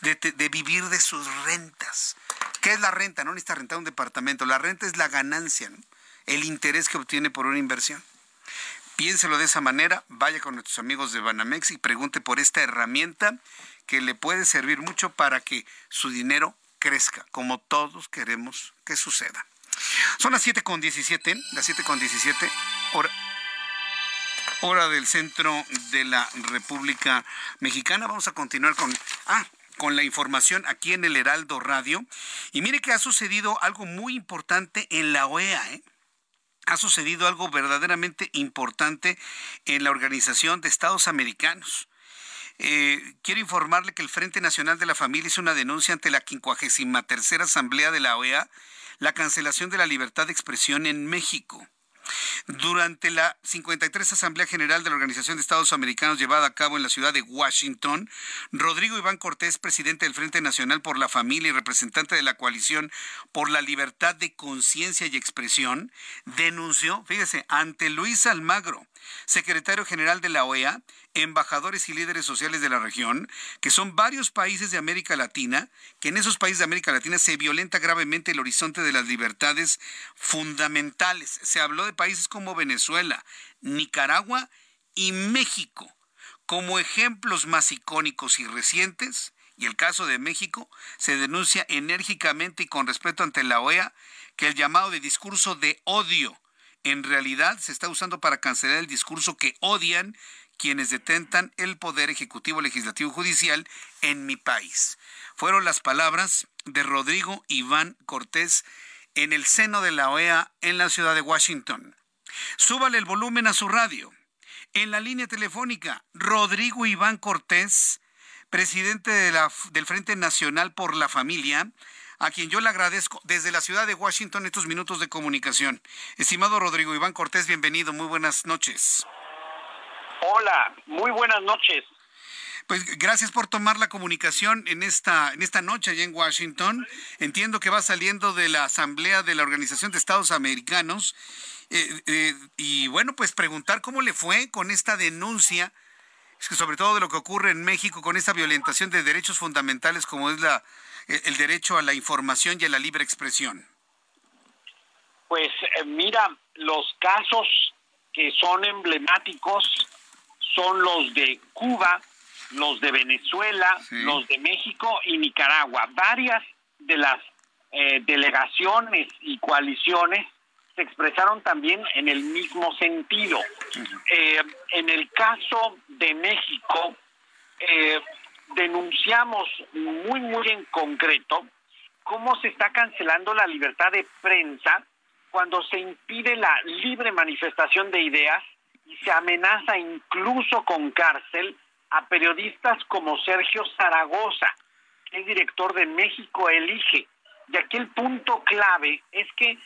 De, de, vivir de sus rentas. ¿Qué es la renta? No necesita rentar un departamento. La renta es la ganancia, el interés que obtiene por una inversión. Piénselo de esa manera, vaya con nuestros amigos de Banamex y pregunte por esta herramienta que le puede servir mucho para que su dinero crezca, como todos queremos que suceda. Son las 7.17, las 7.17, hora, hora del centro de la República Mexicana. Vamos a continuar con... Ah, con la información aquí en el Heraldo Radio. Y mire que ha sucedido algo muy importante en la OEA. ¿eh? Ha sucedido algo verdaderamente importante en la Organización de Estados Americanos. Eh, quiero informarle que el Frente Nacional de la Familia hizo una denuncia ante la 53 Asamblea de la OEA la cancelación de la libertad de expresión en México. Durante la 53 Asamblea General de la Organización de Estados Americanos llevada a cabo en la ciudad de Washington, Rodrigo Iván Cortés, presidente del Frente Nacional por la Familia y representante de la coalición por la libertad de conciencia y expresión, denunció, fíjese, ante Luis Almagro, secretario general de la OEA, embajadores y líderes sociales de la región, que son varios países de América Latina, que en esos países de América Latina se violenta gravemente el horizonte de las libertades fundamentales. Se habló de países como Venezuela, Nicaragua y México como ejemplos más icónicos y recientes. Y el caso de México se denuncia enérgicamente y con respeto ante la OEA que el llamado de discurso de odio en realidad se está usando para cancelar el discurso que odian quienes detentan el poder ejecutivo, legislativo y judicial en mi país. Fueron las palabras de Rodrigo Iván Cortés en el seno de la OEA en la ciudad de Washington. Súbale el volumen a su radio. En la línea telefónica, Rodrigo Iván Cortés, presidente del Frente Nacional por la Familia, a quien yo le agradezco desde la ciudad de Washington estos minutos de comunicación. Estimado Rodrigo Iván Cortés, bienvenido, muy buenas noches. Hola, muy buenas noches. Pues gracias por tomar la comunicación en esta, en esta noche allá en Washington. Entiendo que va saliendo de la Asamblea de la Organización de Estados Americanos. Eh, eh, y bueno, pues preguntar cómo le fue con esta denuncia, sobre todo de lo que ocurre en México con esta violentación de derechos fundamentales como es la, el derecho a la información y a la libre expresión. Pues eh, mira, los casos que son emblemáticos son los de Cuba, los de Venezuela, los de México y Nicaragua. Varias de las eh, delegaciones y coaliciones se expresaron también en el mismo sentido. Eh, en el caso de México, eh, denunciamos muy, muy en concreto cómo se está cancelando la libertad de prensa cuando se impide la libre manifestación de ideas y se amenaza incluso con cárcel a periodistas como Sergio Zaragoza, que es director de México Elige. Y aquí el punto clave es que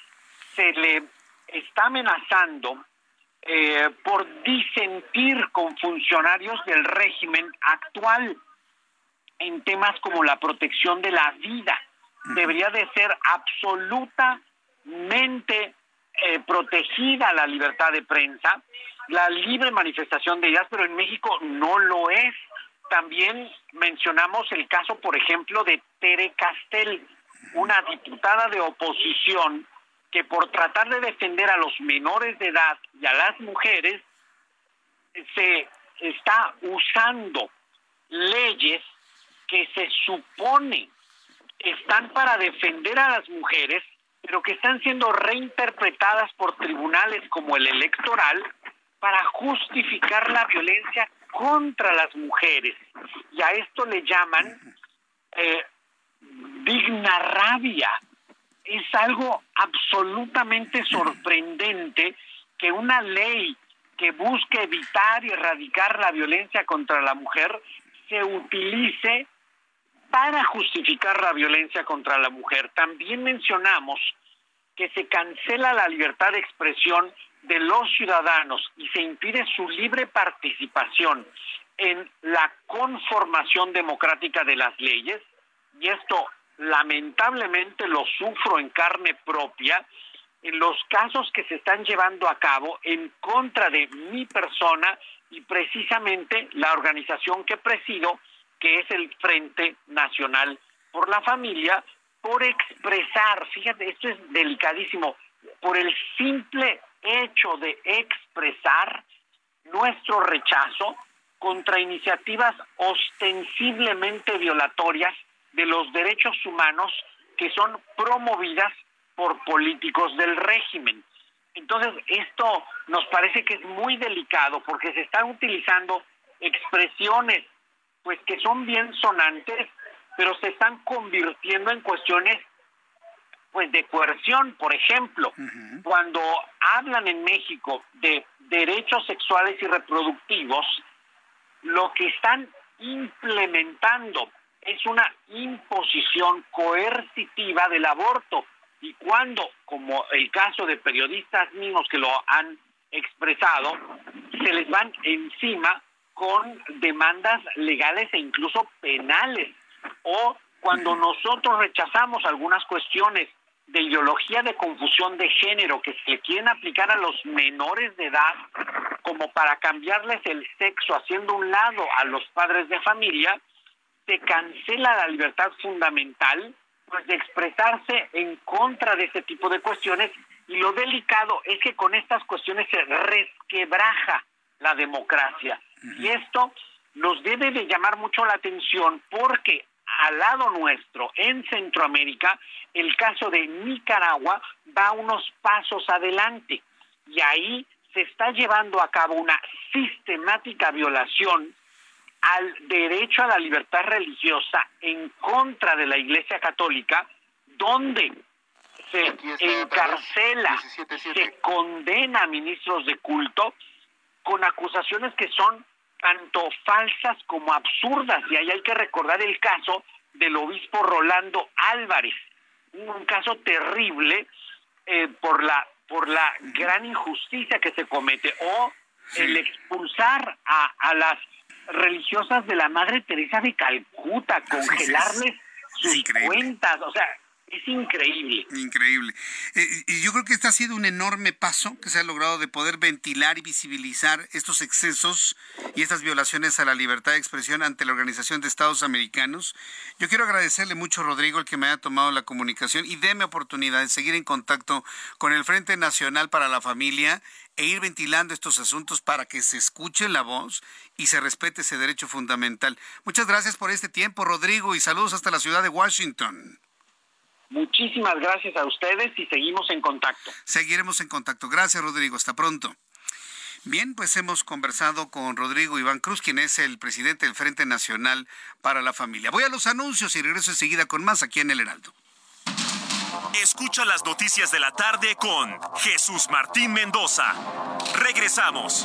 se le está amenazando eh, por disentir con funcionarios del régimen actual en temas como la protección de la vida. Debería de ser absolutamente eh, protegida la libertad de prensa, la libre manifestación de ideas, pero en México no lo es. También mencionamos el caso, por ejemplo, de Tere Castel, una diputada de oposición que por tratar de defender a los menores de edad y a las mujeres, se está usando leyes que se supone están para defender a las mujeres pero que están siendo reinterpretadas por tribunales como el electoral para justificar la violencia contra las mujeres. Y a esto le llaman eh, digna rabia. Es algo absolutamente sorprendente que una ley que busque evitar y erradicar la violencia contra la mujer se utilice para justificar la violencia contra la mujer. También mencionamos que se cancela la libertad de expresión de los ciudadanos y se impide su libre participación en la conformación democrática de las leyes, y esto lamentablemente lo sufro en carne propia, en los casos que se están llevando a cabo en contra de mi persona y precisamente la organización que presido, que es el Frente Nacional por la Familia, por expresar, fíjate, esto es delicadísimo, por el simple hecho de expresar nuestro rechazo contra iniciativas ostensiblemente violatorias de los derechos humanos que son promovidas por políticos del régimen. Entonces, esto nos parece que es muy delicado porque se están utilizando expresiones pues que son bien sonantes, pero se están convirtiendo en cuestiones pues de coerción, por ejemplo, cuando hablan en México de derechos sexuales y reproductivos, lo que están implementando es una imposición coercitiva del aborto. Y cuando, como el caso de periodistas mismos que lo han expresado, se les van encima con demandas legales e incluso penales. O cuando nosotros rechazamos algunas cuestiones de ideología de confusión de género que se quieren aplicar a los menores de edad como para cambiarles el sexo haciendo un lado a los padres de familia, se cancela la libertad fundamental pues de expresarse en contra de ese tipo de cuestiones. Y lo delicado es que con estas cuestiones se resquebraja la democracia y esto nos debe de llamar mucho la atención porque al lado nuestro, en Centroamérica, el caso de Nicaragua va unos pasos adelante. Y ahí se está llevando a cabo una sistemática violación al derecho a la libertad religiosa en contra de la Iglesia Católica, donde se encarcela, se condena a ministros de culto con acusaciones que son tanto falsas como absurdas. Y ahí hay que recordar el caso del obispo Rolando Álvarez, un caso terrible eh, por la por la gran injusticia que se comete o el expulsar a, a las religiosas de la Madre Teresa de Calcuta, congelarles sus cuentas, o sea, es increíble. Increíble. Eh, y yo creo que este ha sido un enorme paso que se ha logrado de poder ventilar y visibilizar estos excesos y estas violaciones a la libertad de expresión ante la Organización de Estados Americanos. Yo quiero agradecerle mucho, Rodrigo, el que me haya tomado la comunicación y déme oportunidad de seguir en contacto con el Frente Nacional para la Familia e ir ventilando estos asuntos para que se escuche la voz y se respete ese derecho fundamental. Muchas gracias por este tiempo, Rodrigo, y saludos hasta la ciudad de Washington. Muchísimas gracias a ustedes y seguimos en contacto. Seguiremos en contacto. Gracias, Rodrigo. Hasta pronto. Bien, pues hemos conversado con Rodrigo Iván Cruz, quien es el presidente del Frente Nacional para la Familia. Voy a los anuncios y regreso enseguida con más aquí en El Heraldo. Escucha las noticias de la tarde con Jesús Martín Mendoza. Regresamos.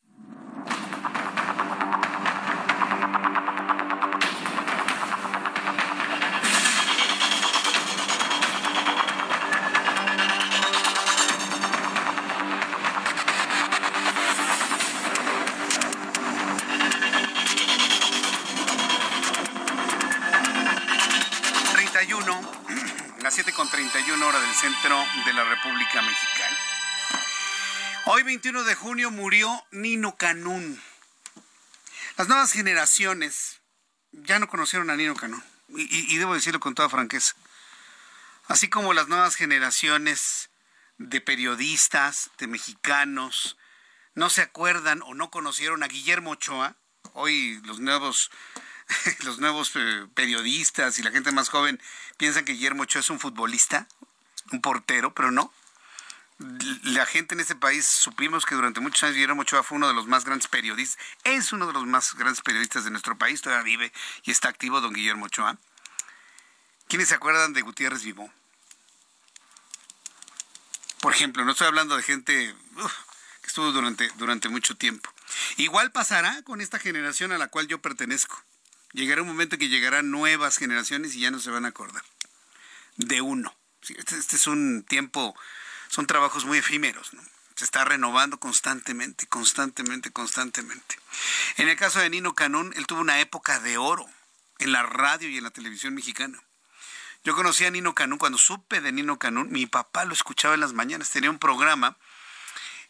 De la República Mexicana. Hoy, 21 de junio, murió Nino Canún. Las nuevas generaciones ya no conocieron a Nino Canún. Y, y debo decirlo con toda franqueza. Así como las nuevas generaciones de periodistas, de mexicanos, no se acuerdan o no conocieron a Guillermo Ochoa, hoy los nuevos los nuevos eh, periodistas y la gente más joven piensan que Guillermo Ochoa es un futbolista, un portero, pero no. La gente en este país supimos que durante muchos años Guillermo Ochoa fue uno de los más grandes periodistas, es uno de los más grandes periodistas de nuestro país, todavía vive y está activo don Guillermo Ochoa. ¿Quiénes se acuerdan de Gutiérrez Vivó? Por ejemplo, no estoy hablando de gente que estuvo durante, durante mucho tiempo. Igual pasará con esta generación a la cual yo pertenezco. Llegará un momento que llegarán nuevas generaciones y ya no se van a acordar de uno. Este, este, es un tiempo, son trabajos muy efímeros, ¿no? Se está renovando constantemente, constantemente, constantemente. En el caso de Nino Canón, él tuvo una época de oro en la radio y en la televisión mexicana. Yo conocí a Nino Canún, cuando supe de Nino Canún, mi papá lo escuchaba en las mañanas, tenía un programa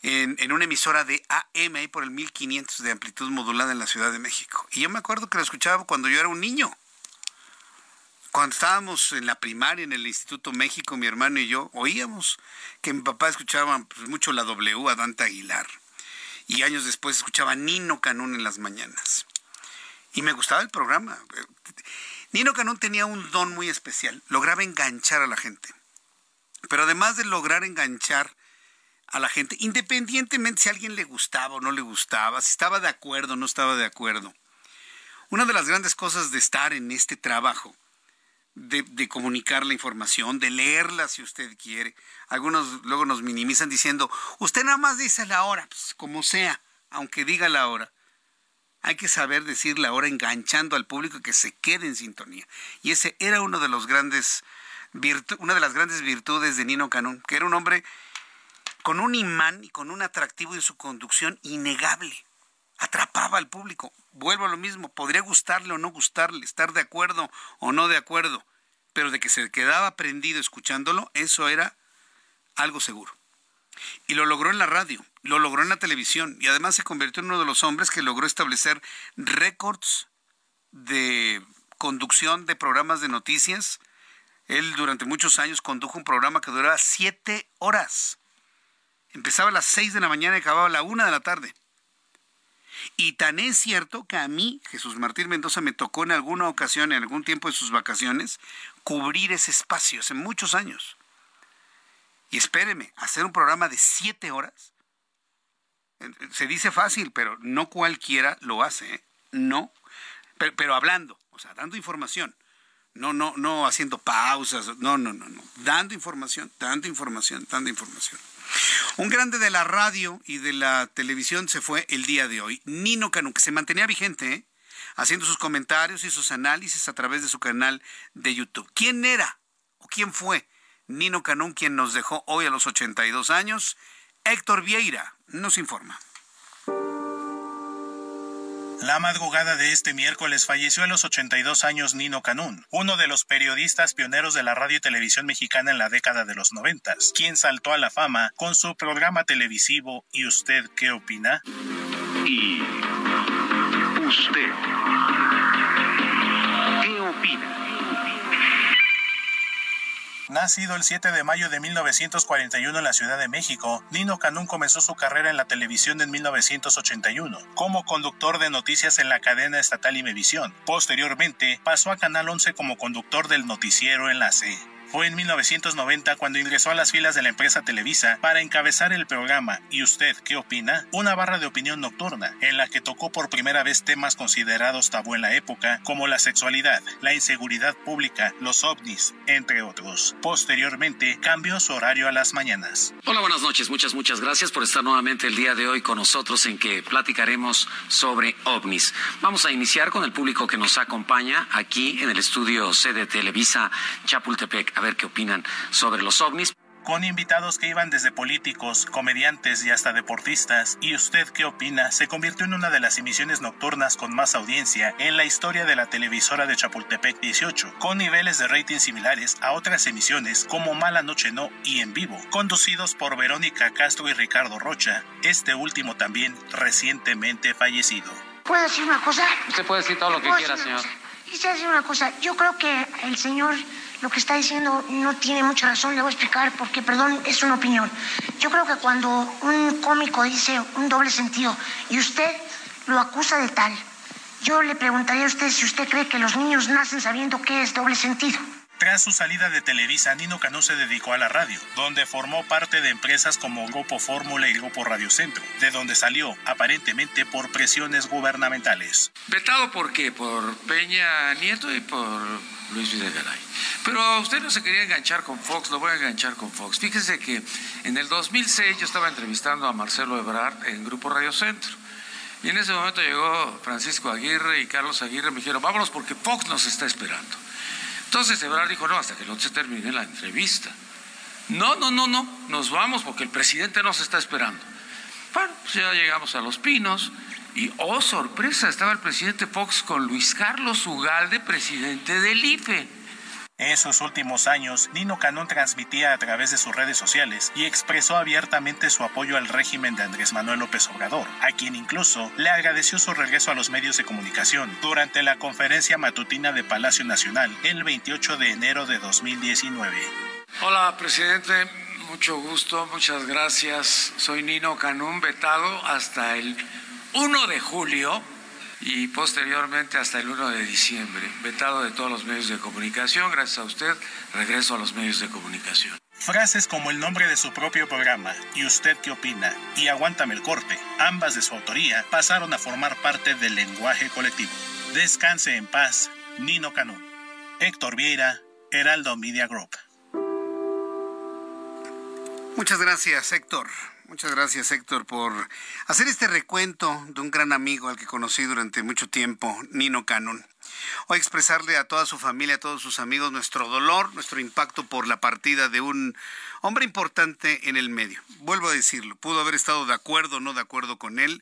en, una emisora de AM, ahí por el 1500 de amplitud modulada en la Ciudad de México. Y yo me acuerdo que lo escuchaba cuando yo era un niño. Cuando estábamos en la primaria en el Instituto México, mi hermano y yo, oíamos que mi papá escuchaba pues, mucho la W a Dante Aguilar. Y años después escuchaba Nino Canún en las mañanas. Y me gustaba el programa. Nino Canún tenía un don muy especial, lograba enganchar a la gente. Pero además de lograr enganchar a la gente, independientemente si a alguien le gustaba o no le gustaba, si estaba de acuerdo o no estaba de acuerdo. Una de las grandes cosas de estar en este trabajo, de, comunicar la información, de leerla si usted quiere, algunos luego nos minimizan diciendo, usted nada más dice la hora, pues como sea, aunque diga la hora. Hay que saber decir la hora enganchando al público que se quede en sintonía. Y ese era uno de los grandes una de las grandes virtudes de Nino Canún, que era un hombre con un imán y con un atractivo en su conducción innegable. Atrapaba al público. Vuelvo a lo mismo, podría gustarle o no gustarle, estar de acuerdo o no de acuerdo, pero de que se quedaba prendido escuchándolo, eso era algo seguro. Y lo logró en la radio, lo logró en la televisión y además se convirtió en uno de los hombres que logró establecer récords de conducción de programas de noticias. Él durante muchos años condujo un programa que duraba siete horas. Empezaba a las 6 de la mañana y acababa a la 1 de la tarde. Y tan es cierto que a mí, Jesús Martín Mendoza, me tocó en alguna ocasión, en algún tiempo de sus vacaciones, cubrir ese espacio, hace muchos años. Y espéreme, hacer un programa de 7 horas. Se dice fácil, pero no cualquiera lo hace, ¿eh? No. Pero, pero hablando, o sea, dando información. No, no, no haciendo pausas. No, no, no, no. Dando información, dando información, dando información. Un grande de la radio y de la televisión se fue el día de hoy. Nino Canu, que se mantenía vigente, ¿eh? haciendo sus comentarios y sus análisis a través de su canal de YouTube. ¿Quién era o quién fue Nino Canún quien nos dejó hoy a los 82 años? Héctor Vieira nos informa. La madrugada de este miércoles falleció a los 82 años Nino Canún, uno de los periodistas pioneros de la radio y televisión mexicana en la década de los 90, quien saltó a la fama con su programa televisivo ¿Y usted qué opina? ¿Y usted Nacido el 7 de mayo de 1941 en la Ciudad de México, Nino Canún comenzó su carrera en la televisión en 1981 como conductor de noticias en la cadena estatal Imevisión. Posteriormente, pasó a Canal 11 como conductor del noticiero Enlace. Fue en 1990 cuando ingresó a las filas de la empresa Televisa para encabezar el programa ¿Y usted qué opina? Una barra de opinión nocturna, en la que tocó por primera vez temas considerados tabú en la época, como la sexualidad, la inseguridad pública, los ovnis, entre otros. Posteriormente, cambió su horario a las mañanas. Hola, buenas noches. Muchas, muchas gracias por estar nuevamente el día de hoy con nosotros en que platicaremos sobre ovnis. Vamos a iniciar con el público que nos acompaña aquí en el estudio C de Televisa Chapultepec a ver qué opinan sobre los ovnis. con invitados que iban desde políticos, comediantes y hasta deportistas. ¿Y usted qué opina? Se convirtió en una de las emisiones nocturnas con más audiencia en la historia de la televisora de Chapultepec 18, con niveles de rating similares a otras emisiones como Mala Noche No y En Vivo, conducidos por Verónica Castro y Ricardo Rocha, este último también recientemente fallecido. ¿Puedo decir una cosa? Usted puede decir todo lo que quiera, señor. Quisiera decir una cosa. Yo creo que el señor lo que está diciendo no tiene mucha razón. Le voy a explicar porque, perdón, es una opinión. Yo creo que cuando un cómico dice un doble sentido y usted lo acusa de tal, yo le preguntaría a usted si usted cree que los niños nacen sabiendo qué es doble sentido. Tras su salida de Televisa, Nino Canú se dedicó a la radio, donde formó parte de empresas como Grupo Fórmula y Grupo Radio Centro, de donde salió aparentemente por presiones gubernamentales. ¿Vetado por qué? Por Peña Nieto y por Luis Videgaray. Pero usted no se quería enganchar con Fox, lo voy a enganchar con Fox. Fíjese que en el 2006 yo estaba entrevistando a Marcelo Ebrard en Grupo Radio Centro. Y en ese momento llegó Francisco Aguirre y Carlos Aguirre me dijeron, vámonos porque Fox nos está esperando. Entonces Ebrard dijo, no, hasta que no se termine la entrevista. No, no, no, no, nos vamos porque el presidente nos está esperando. Bueno, pues ya llegamos a Los Pinos y, oh sorpresa, estaba el presidente Fox con Luis Carlos Ugalde, presidente del IFE. En sus últimos años, Nino Canón transmitía a través de sus redes sociales y expresó abiertamente su apoyo al régimen de Andrés Manuel López Obrador, a quien incluso le agradeció su regreso a los medios de comunicación durante la conferencia matutina de Palacio Nacional el 28 de enero de 2019. Hola, presidente. Mucho gusto, muchas gracias. Soy Nino Canún, vetado hasta el 1 de julio y posteriormente hasta el 1 de diciembre. Vetado de todos los medios de comunicación. Gracias a usted, regreso a los medios de comunicación. Frases como el nombre de su propio programa, ¿y usted qué opina? y Aguántame el corte, ambas de su autoría, pasaron a formar parte del lenguaje colectivo. Descanse en paz, Nino Canún. Héctor Vieira, Heraldo Media Group. Muchas gracias, Héctor. Muchas gracias, Héctor, por hacer este recuento de un gran amigo al que conocí durante mucho tiempo, Nino Cannon. Hoy expresarle a toda su familia, a todos sus amigos, nuestro dolor, nuestro impacto por la partida de un hombre importante en el medio. Vuelvo a decirlo, pudo haber estado de acuerdo o no de acuerdo con él,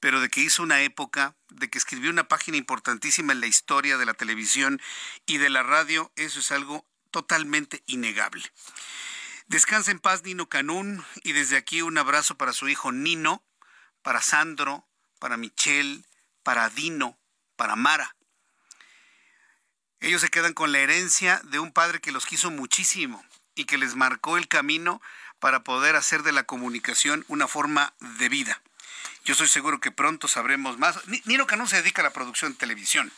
pero de que hizo una época, de que escribió una página importantísima en la historia de la televisión y de la radio, eso es algo totalmente innegable. Descansa en paz Nino Canún y desde aquí un abrazo para su hijo Nino, para Sandro, para Michelle, para Dino, para Mara. Ellos se quedan con la herencia de un padre que los quiso muchísimo y que les marcó el camino para poder hacer de la comunicación una forma de vida. Yo estoy seguro que pronto sabremos más. Nino Canún se dedica a la producción de televisión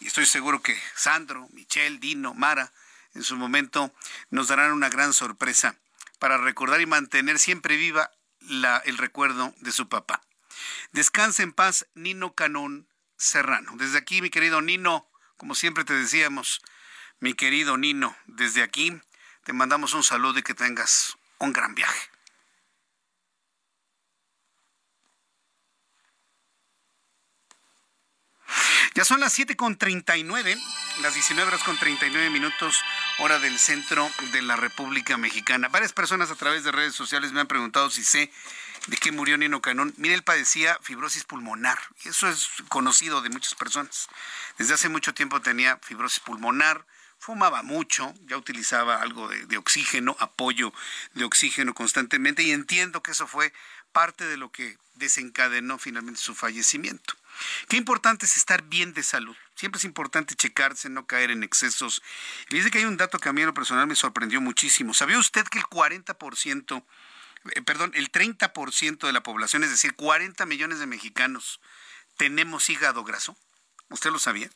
y estoy seguro que Sandro, Michelle, Dino, Mara, en su momento nos darán una gran sorpresa para recordar y mantener siempre viva el recuerdo de su papá. Descansa en paz Nino Canón Serrano. Desde aquí, mi querido Nino, como siempre te decíamos, mi querido Nino, desde aquí te mandamos un saludo y que tengas un gran viaje. Ya son las 7 con 39, las 19 horas con 39 minutos, hora del centro de la República Mexicana. Varias personas a través de redes sociales me han preguntado si sé de qué murió Nino Canón. Mire, él padecía fibrosis pulmonar, eso es conocido de muchas personas. Desde hace mucho tiempo tenía fibrosis pulmonar, fumaba mucho, ya utilizaba algo de, de oxígeno, apoyo de oxígeno constantemente, y entiendo que eso fue parte de lo que desencadenó finalmente su fallecimiento. Qué importante es estar bien de salud. Siempre es importante checarse, no caer en excesos. Y dice que hay un dato que a mí en lo personal me sorprendió muchísimo. ¿Sabía usted que el 40%, eh, perdón, el 30% de la población, es decir, 40 millones de mexicanos, tenemos hígado graso? ¿Usted lo sabía?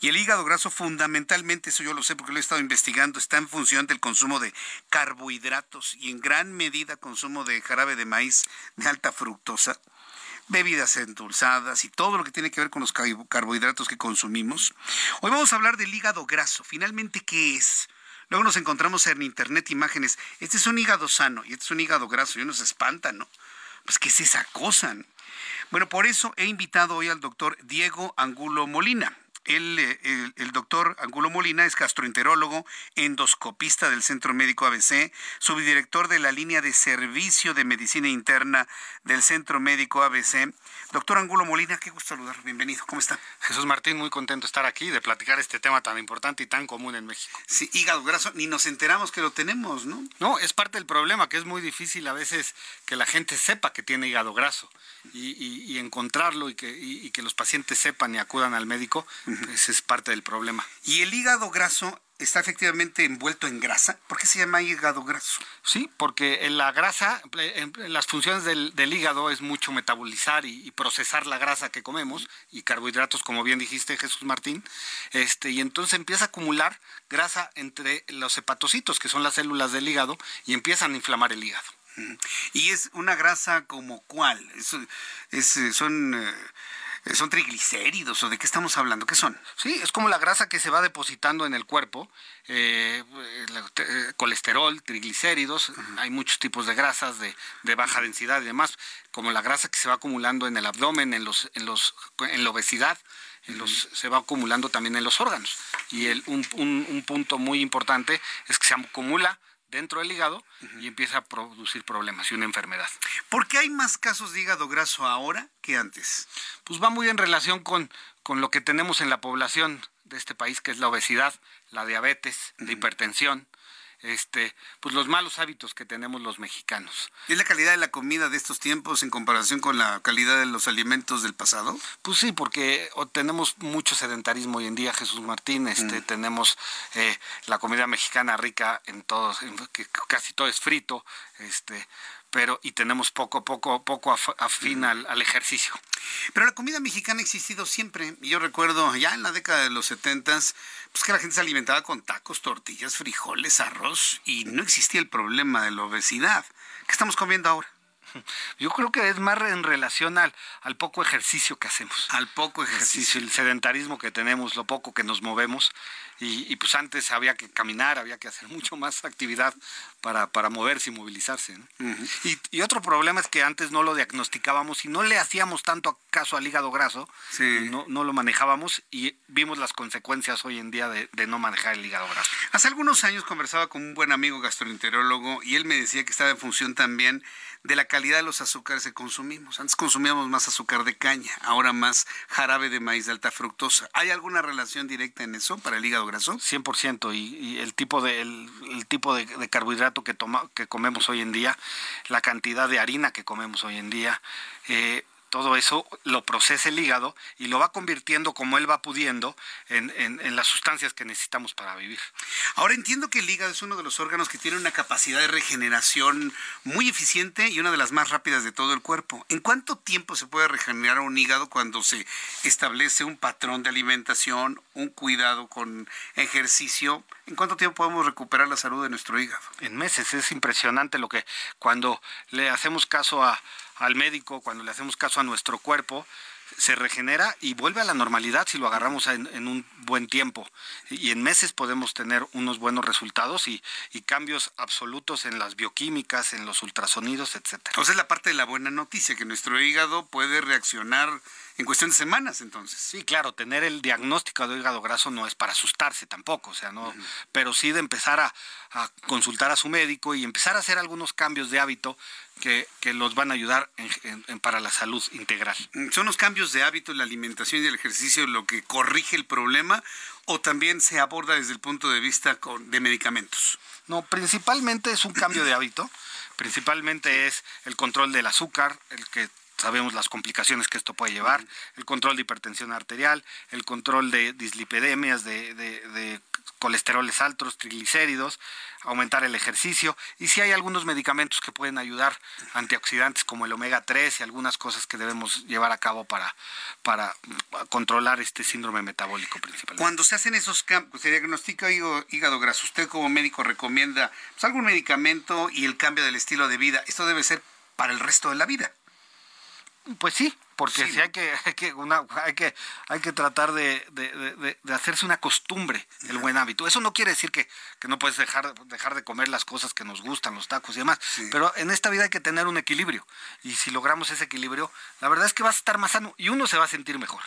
Y el hígado graso fundamentalmente, eso yo lo sé porque lo he estado investigando, está en función del consumo de carbohidratos y en gran medida consumo de jarabe de maíz de alta fructosa bebidas endulzadas y todo lo que tiene que ver con los carbohidratos que consumimos. Hoy vamos a hablar del hígado graso. Finalmente, ¿qué es? Luego nos encontramos en internet imágenes. Este es un hígado sano y este es un hígado graso. Y uno se espanta, ¿no? Pues, ¿qué es esa cosa? Bueno, por eso he invitado hoy al doctor Diego Angulo Molina. El, el, doctor Angulo Molina es gastroenterólogo, endoscopista del Centro Médico ABC, subdirector de la línea de servicio de medicina interna del Centro Médico ABC. Doctor Angulo Molina, qué gusto saludar. Bienvenido. ¿Cómo está? Jesús Martín, muy contento de estar aquí, de platicar este tema tan importante y tan común en México. Sí, hígado graso, ni nos enteramos que lo tenemos, ¿no? No, es parte del problema, que es muy difícil a veces que la gente sepa que tiene hígado graso y, encontrarlo y que, que los pacientes sepan y acudan al médico, ese es parte del problema. ¿Y el hígado graso está efectivamente envuelto en grasa? ¿Por qué se llama hígado graso? Sí, porque en la grasa, en las funciones del, hígado es mucho metabolizar y, procesar la grasa que comemos y carbohidratos, como bien dijiste Jesús Martín, este, y entonces empieza a acumular grasa entre los hepatocitos, que son las células del hígado, y empiezan a inflamar el hígado. ¿Y es una grasa como cuál? Es, son... Eh, ¿Son triglicéridos o de qué estamos hablando? ¿Qué son? Sí, es como la grasa que se va depositando en el cuerpo, eh, eh, colesterol, triglicéridos, hay muchos tipos de grasas de, baja densidad y demás, como la grasa que se va acumulando en el abdomen, en, los, en, los, en la obesidad, en los, se va acumulando también en los órganos. Y el, un, un punto muy importante es que se acumula dentro del hígado y empieza a producir problemas y una enfermedad. ¿Por qué hay más casos de hígado graso ahora que antes? Pues va muy en relación con, con lo que tenemos en la población de este país, que es la obesidad, la diabetes, la hipertensión, este, pues los malos hábitos que tenemos los mexicanos. ¿Es la calidad de la comida de estos tiempos en comparación con la calidad de los alimentos del pasado? Pues sí, porque tenemos mucho sedentarismo hoy en día, Jesús Martín, este, mm. tenemos eh, la comida mexicana rica en todos, que casi todo es frito, este, pero y tenemos poco, poco, poco afín al, al, ejercicio. Pero la comida mexicana ha existido siempre. Yo recuerdo ya en la década de los setentas, pues que la gente se alimentaba con tacos, tortillas, frijoles, arroz y no existía el problema de la obesidad. ¿Qué estamos comiendo ahora? Yo creo que es más en relación al, al poco ejercicio que hacemos. Al poco ejercicio. El sedentarismo que tenemos, lo poco que nos movemos. Y, pues antes había que caminar, había que hacer mucho más actividad para, para moverse y movilizarse. y, otro problema es que antes no lo diagnosticábamos y no le hacíamos tanto caso al hígado graso, no, no, lo manejábamos y vimos las consecuencias hoy en día de, de, no manejar el hígado graso. Hace algunos años conversaba con un buen amigo gastroenterólogo y él me decía que estaba en función también de la calidad de los azúcares que consumimos. Antes consumíamos más azúcar de caña, ahora más jarabe de maíz de alta fructosa. ¿Hay alguna relación directa en eso para el hígado graso? 100% y, y el tipo de el, tipo de, carbohidrato que toma, que comemos hoy en día, la cantidad de harina que comemos hoy en día, eh, todo eso lo procesa el hígado y lo va convirtiendo como él va pudiendo en, las sustancias que necesitamos para vivir. Ahora entiendo que el hígado es uno de los órganos que tiene una capacidad de regeneración muy eficiente y una de las más rápidas de todo el cuerpo. ¿En cuánto tiempo se puede regenerar un hígado cuando se establece un patrón de alimentación, un cuidado con ejercicio? ¿En cuánto tiempo podemos recuperar la salud de nuestro hígado? En meses, es impresionante lo que cuando le hacemos caso a al médico, cuando le hacemos caso a nuestro cuerpo, se regenera y vuelve a la normalidad si lo agarramos en, un buen tiempo. Y en meses podemos tener unos buenos resultados y, cambios absolutos en las bioquímicas, en los ultrasonidos, etcétera. Entonces es la parte de la buena noticia, que nuestro hígado puede reaccionar en cuestión de semanas entonces. Sí, claro, tener el diagnóstico de hígado graso no es para asustarse tampoco, o sea, no, pero sí de empezar a, consultar a su médico y empezar a hacer algunos cambios de hábito que, los van a ayudar para la salud integral. Mm, ¿Son los cambios de hábito, la alimentación y el ejercicio lo que corrige el problema o también se aborda desde el punto de vista de medicamentos? No, principalmente es un cambio de hábito, principalmente es el control del azúcar, el que sabemos las complicaciones que esto puede llevar, el control de hipertensión arterial, el control de dislipidemias, de, de, colesteroles altos, triglicéridos, aumentar el ejercicio y si hay algunos medicamentos que pueden ayudar, antioxidantes como el omega 3 y algunas cosas que debemos llevar a cabo para, para controlar este síndrome metabólico principalmente. Cuando se hacen esos cambios, se diagnostica hígado graso, usted como médico recomienda pues, algún medicamento y el cambio del estilo de vida, esto debe ser para el resto de la vida. Pues sí, porque si hay que, hay que, una, hay que, hay que tratar de, de, de, hacerse una costumbre el buen hábito. Eso no quiere decir que, que, no puedes dejar, dejar de comer las cosas que nos gustan, los tacos y demás, pero en esta vida hay que tener un equilibrio. Y si logramos ese equilibrio, la verdad es que vas a estar más sano y uno se va a sentir mejor.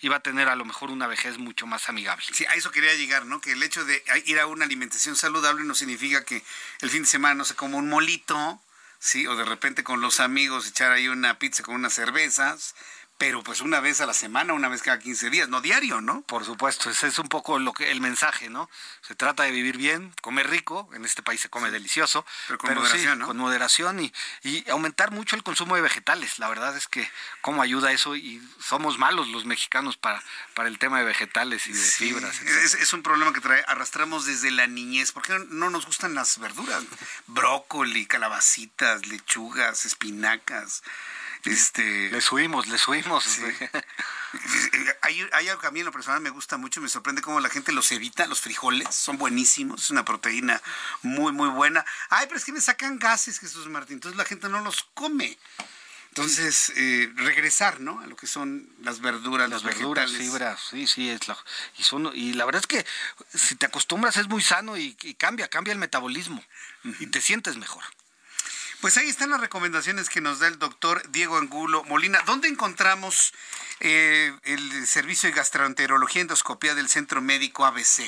Y va a tener a lo mejor una vejez mucho más amigable. Sí, a eso quería llegar, ¿no? Que el hecho de ir a una alimentación saludable no significa que el fin de semana no se como un molito, ¿sí? O de repente con los amigos echar ahí una pizza con unas cervezas, pero pues una vez a la semana, una vez cada 15 días, no diario, ¿no? Por supuesto, ese es un poco lo que el mensaje, ¿no? Se trata de vivir bien, comer rico, en este país se come delicioso, pero con moderación, ¿no? Con moderación y, y, aumentar mucho el consumo de vegetales. La verdad es que cómo ayuda eso y somos malos los mexicanos para, para el tema de vegetales y de fibras. Es, es, un problema que trae, arrastramos desde la niñez. ¿Por qué no nos gustan las verduras? Brócoli, calabacitas, lechugas, espinacas. Este... Le subimos, le subimos. hay, hay, algo que a mí en lo personal me gusta mucho, me sorprende cómo la gente los evita, los frijoles, son buenísimos, es una proteína muy, muy buena. Ay, pero es que me sacan gases, Jesús Martín, entonces la gente no los come. Entonces, eh, regresar, ¿no? A lo que son las verduras, las verduras, fibras, sí, sí, es la, y, son, y la verdad es que si te acostumbras es muy sano y, cambia, cambia el metabolismo y te sientes mejor. Pues ahí están las recomendaciones que nos da el doctor Diego Angulo Molina. ¿Dónde encontramos eh, el servicio de gastroenterología y endoscopía del Centro Médico ABC?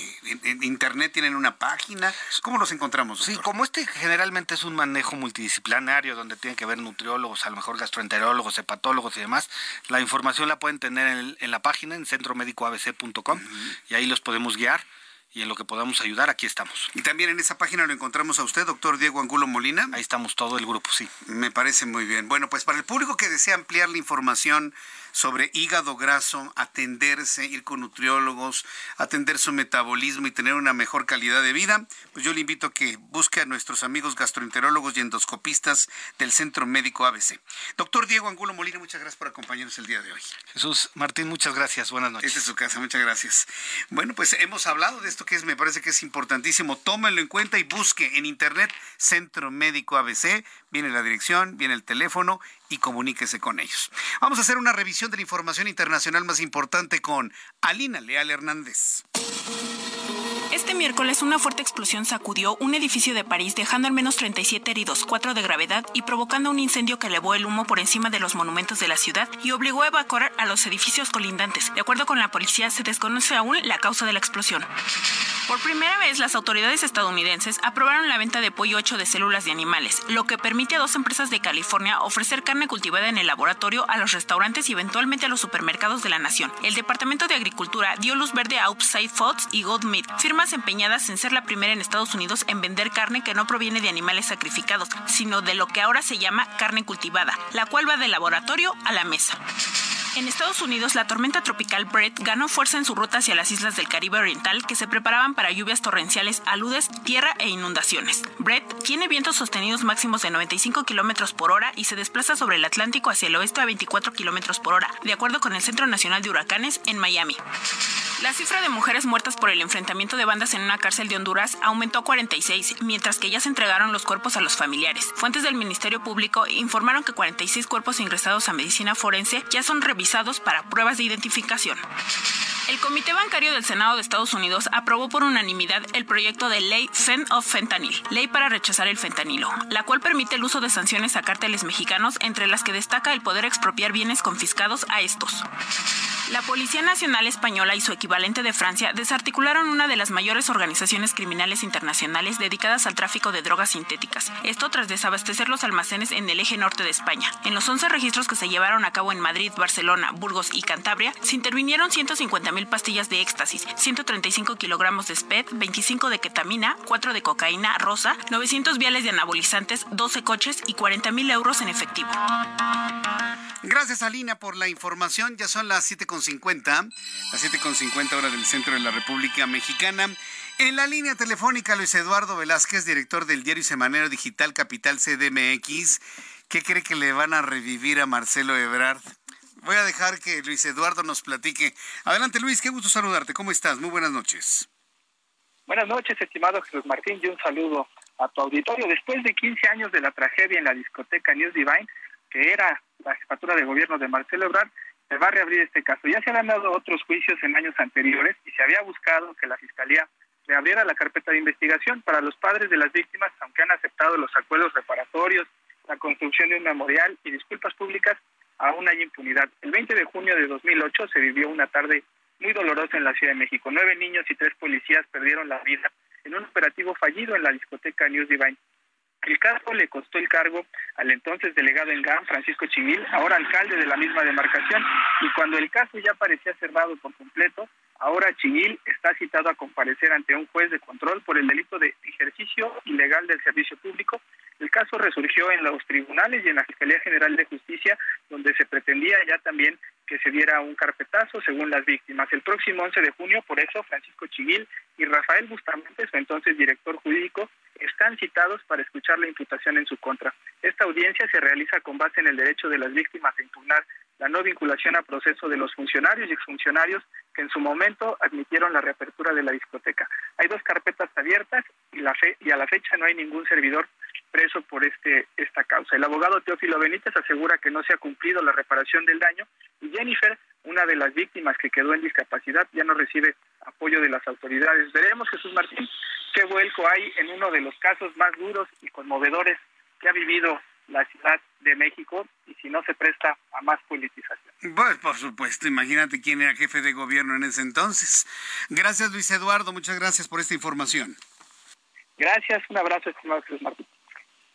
¿En, Internet tienen una página? ¿Cómo los encontramos? Sí, como este generalmente es un manejo multidisciplinario donde tienen que ver nutriólogos, a lo mejor gastroenterólogos, hepatólogos y demás, la información la pueden tener en, la página en centromédicoabc.com y ahí los podemos guiar y en lo que podamos ayudar, aquí estamos. Y también en esa página lo encontramos a usted, doctor Diego Angulo Molina. Ahí estamos todo el grupo, sí. Me parece muy bien. Bueno, pues para el público que desea ampliar la información sobre hígado graso, atenderse, ir con nutriólogos, atender su metabolismo y tener una mejor calidad de vida, pues yo le invito a que busque a nuestros amigos gastroenterólogos y endoscopistas del Centro Médico ABC. Doctor Diego Angulo Molina, muchas gracias por acompañarnos el día de hoy. Jesús Martín, muchas gracias. Buenas noches. Esta es su casa, muchas gracias. Bueno, pues hemos hablado de esto que es, me parece que es importantísimo. Tómenlo en cuenta y busque en internet Centro Médico ABC. Viene la dirección, viene el teléfono y comuníquese con ellos. Vamos a hacer una revisión de la información internacional más importante con Alina Leal Hernández. Este miércoles una fuerte explosión sacudió un edificio de París dejando al menos 37 heridos, 4 de gravedad y provocando un incendio que elevó el humo por encima de los monumentos de la ciudad y obligó a evacuar a los edificios colindantes. De acuerdo con la policía, se desconoce aún la causa de la explosión. Por primera vez, las autoridades estadounidenses aprobaron la venta de pollo hecho de células de animales, lo que permite a dos empresas de California ofrecer carne cultivada en el laboratorio a los restaurantes y eventualmente a los supermercados de la nación. El Departamento de Agricultura dio luz verde a Upside Foods y Gold Meat, firmas empeñadas en ser la primera en Estados Unidos en vender carne que no proviene de animales sacrificados, sino de lo que ahora se llama carne cultivada, la cual va del laboratorio a la mesa. En Estados Unidos, la tormenta tropical Brett ganó fuerza en su ruta hacia las islas del Caribe Oriental que se preparaban para lluvias torrenciales, aludes, tierra e inundaciones. Brett tiene vientos sostenidos máximos de 95 kilómetros por hora y se desplaza sobre el Atlántico hacia el oeste a 24 kilómetros por hora, de acuerdo con el Centro Nacional de Huracanes en Miami. La cifra de mujeres muertas por el enfrentamiento de bandas en una cárcel de Honduras aumentó a 46, mientras que ya se entregaron los cuerpos a los familiares. Fuentes del Ministerio Público informaron que 46 cuerpos ingresados a medicina forense ya son revisados para pruebas de identificación. El Comité Bancario del Senado de Estados Unidos aprobó por unanimidad el proyecto de ley Fen of Fentanyl, ley para rechazar el fentanilo, la cual permite el uso de sanciones a cárteles mexicanos, entre las que destaca el poder expropiar bienes confiscados a estos. La Policía Nacional Española y su equivalente de Francia desarticularon una de las mayores organizaciones criminales internacionales dedicadas al tráfico de drogas sintéticas. Esto tras desabastecer los almacenes en el eje norte de España. En los 11 registros que se llevaron a cabo en Madrid, Barcelona, Burgos y Cantabria, se intervinieron 150 mil pastillas de éxtasis, 135 kilogramos de SPED, 25 de ketamina, 4 de cocaína rosa, 900 viales de anabolizantes, 12 coches y 40 mil euros en efectivo. Gracias, Alina, por la información. Ya son las 7.50, las 7.50 horas del centro de la República Mexicana. En la línea telefónica, Luis Eduardo Velázquez, director del diario semanero digital Capital CDMX. ¿Qué cree que le van a revivir a Marcelo Ebrard? Voy a dejar que Luis Eduardo nos platique. Adelante, Luis, qué gusto saludarte. ¿Cómo estás? Muy buenas noches. Buenas noches, estimado Jesús Martín, y un saludo a tu auditorio. Después de 15 años de la tragedia en la discoteca News Divine, que era la jefatura de gobierno de Marcelo Ebrard, se va a reabrir este caso. Ya se habían dado otros juicios en años anteriores y se había buscado que la Fiscalía reabriera la carpeta de investigación para los padres de las víctimas, aunque han aceptado los acuerdos reparatorios, la construcción de un memorial y disculpas públicas, aún hay impunidad. El 20 de junio de 2008 se vivió una tarde muy dolorosa en la Ciudad de México. Nueve niños y tres policías perdieron la vida en un operativo fallido en la discoteca News Divine. El caso le costó el cargo al entonces delegado en GAM, Francisco Chivil, ahora alcalde de la misma demarcación, y cuando el caso ya parecía cerrado por completo, ahora Chivil está citado a comparecer ante un juez de control por el delito de ejercicio ilegal del servicio público. El caso resurgió en los tribunales y en la Fiscalía General de Justicia, donde se pretendía ya también que se diera un carpetazo según las víctimas. El próximo 11 de junio, por eso, Francisco Chivil y Rafael Bustamante, su entonces director jurídico, están citados para escuchar la imputación en su contra. Esta audiencia se realiza con base en el derecho de las víctimas a impugnar la no vinculación a proceso de los funcionarios y exfuncionarios que en su momento admitieron la reapertura de la discoteca. Hay dos carpetas abiertas y, la fe, y a la fecha no hay ningún servidor preso por este esta causa. El abogado Teófilo Benítez asegura que no se ha cumplido la reparación del daño y Jennifer, una de las víctimas que quedó en discapacidad, ya no recibe apoyo de las autoridades. Veremos, Jesús Martín, qué vuelco hay en uno de los casos más duros y conmovedores que ha vivido la Ciudad de México y si no se presta a más politización. Pues por supuesto, imagínate quién era jefe de gobierno en ese entonces. Gracias Luis Eduardo, muchas gracias por esta información. Gracias, un abrazo, estimado Jesús Martín.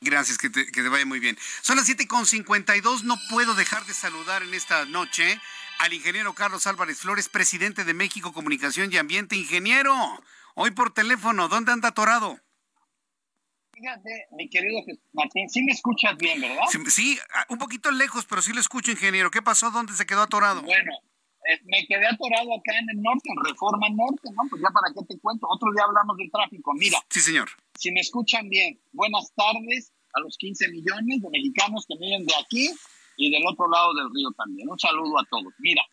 Gracias, que te, que te vaya muy bien. Son las 7.52, no puedo dejar de saludar en esta noche al ingeniero Carlos Álvarez Flores, presidente de México Comunicación y Ambiente. Ingeniero, hoy por teléfono, ¿dónde anda atorado? Fíjate, mi querido Martín, sí me escuchas bien, ¿verdad? Sí, un poquito lejos, pero sí lo escucho, ingeniero. ¿Qué pasó? ¿Dónde se quedó atorado? Bueno, eh, me quedé atorado acá en el norte, en Reforma Norte, ¿no? Pues ya para qué te cuento. Otro día hablamos del tráfico. Mira. Sí, señor. Si me escuchan bien, buenas tardes a los 15 millones de mexicanos que viven de aquí y del otro lado del río también. Un saludo a todos. Mira,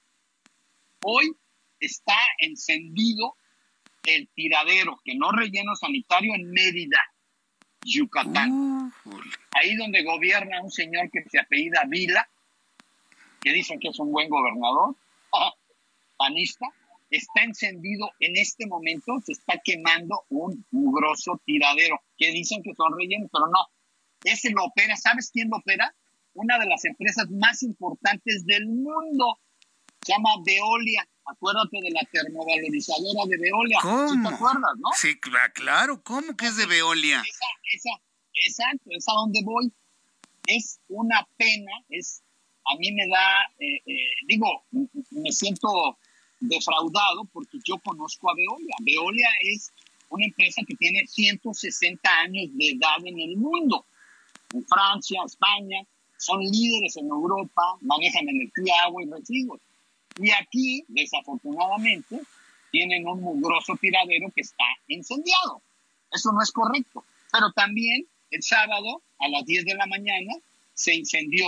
hoy está encendido el tiradero que no relleno sanitario en Mérida, Yucatán. Ahí donde gobierna un señor que se apellida Vila, que dicen que es un buen gobernador, panista, está encendido en este momento, se está quemando un mugroso tiradero, que dicen que son rellenos, pero no, ese lo opera, ¿sabes quién lo opera? Una de las empresas más importantes del mundo. Se llama Veolia. Acuérdate de la termovalorizadora de Veolia. ¿Cómo? te acuerdas, no? Sí, claro. ¿Cómo que es de Veolia? Esa, esa, exacto, es a donde voy. Es una pena, es, a mí me da, eh, eh, digo, me siento defraudado porque yo conozco a Veolia. Veolia es una empresa que tiene 160 años de edad en el mundo en Francia, España, son líderes en Europa, manejan energía, agua y residuos. Y aquí, desafortunadamente, tienen un mugroso tiradero que está incendiado. Eso no es correcto. Pero también el sábado a las 10 de la mañana se incendió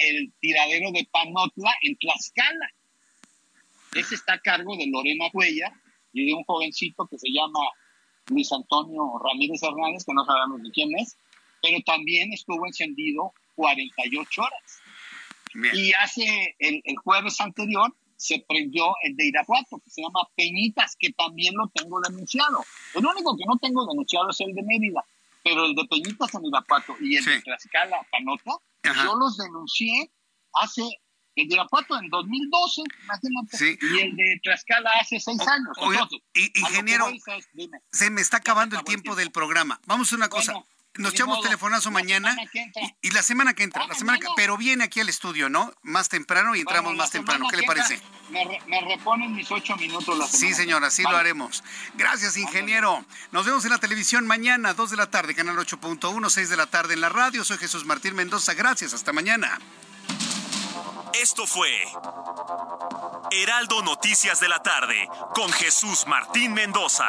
el tiradero de Panotla en Tlaxcala. Ese está a cargo de Lorena Huella y de un jovencito que se llama Luis Antonio Ramírez Hernández, que no sabemos de quién es, pero también estuvo encendido 48 horas. Y hace el, jueves anterior se prendió el de Irapuato, que se llama Peñitas, que también lo tengo denunciado. El único que no tengo denunciado es el de Mérida, pero el de Peñitas en Irapuato y el de Tlaxcala, Panota, yo los denuncié hace el de Irapuato en 2012, imagínate, y el de Tlaxcala hace seis años. ingeniero, se me está acabando el tiempo del programa. Vamos a una cosa nos echamos telefonazo mañana y, la semana que entra, la semana pero viene aquí al estudio, ¿no? Más temprano y entramos más temprano. ¿Qué le parece? Me, reponen mis ocho minutos la semana. Sí, señor, así lo haremos. Gracias, ingeniero. Nos vemos en la televisión mañana, 2 de la tarde, canal 8.1, 6 de la tarde en la radio. Soy Jesús Martín Mendoza. Gracias, hasta mañana. Esto fue Heraldo Noticias de la tarde con Jesús Martín Mendoza.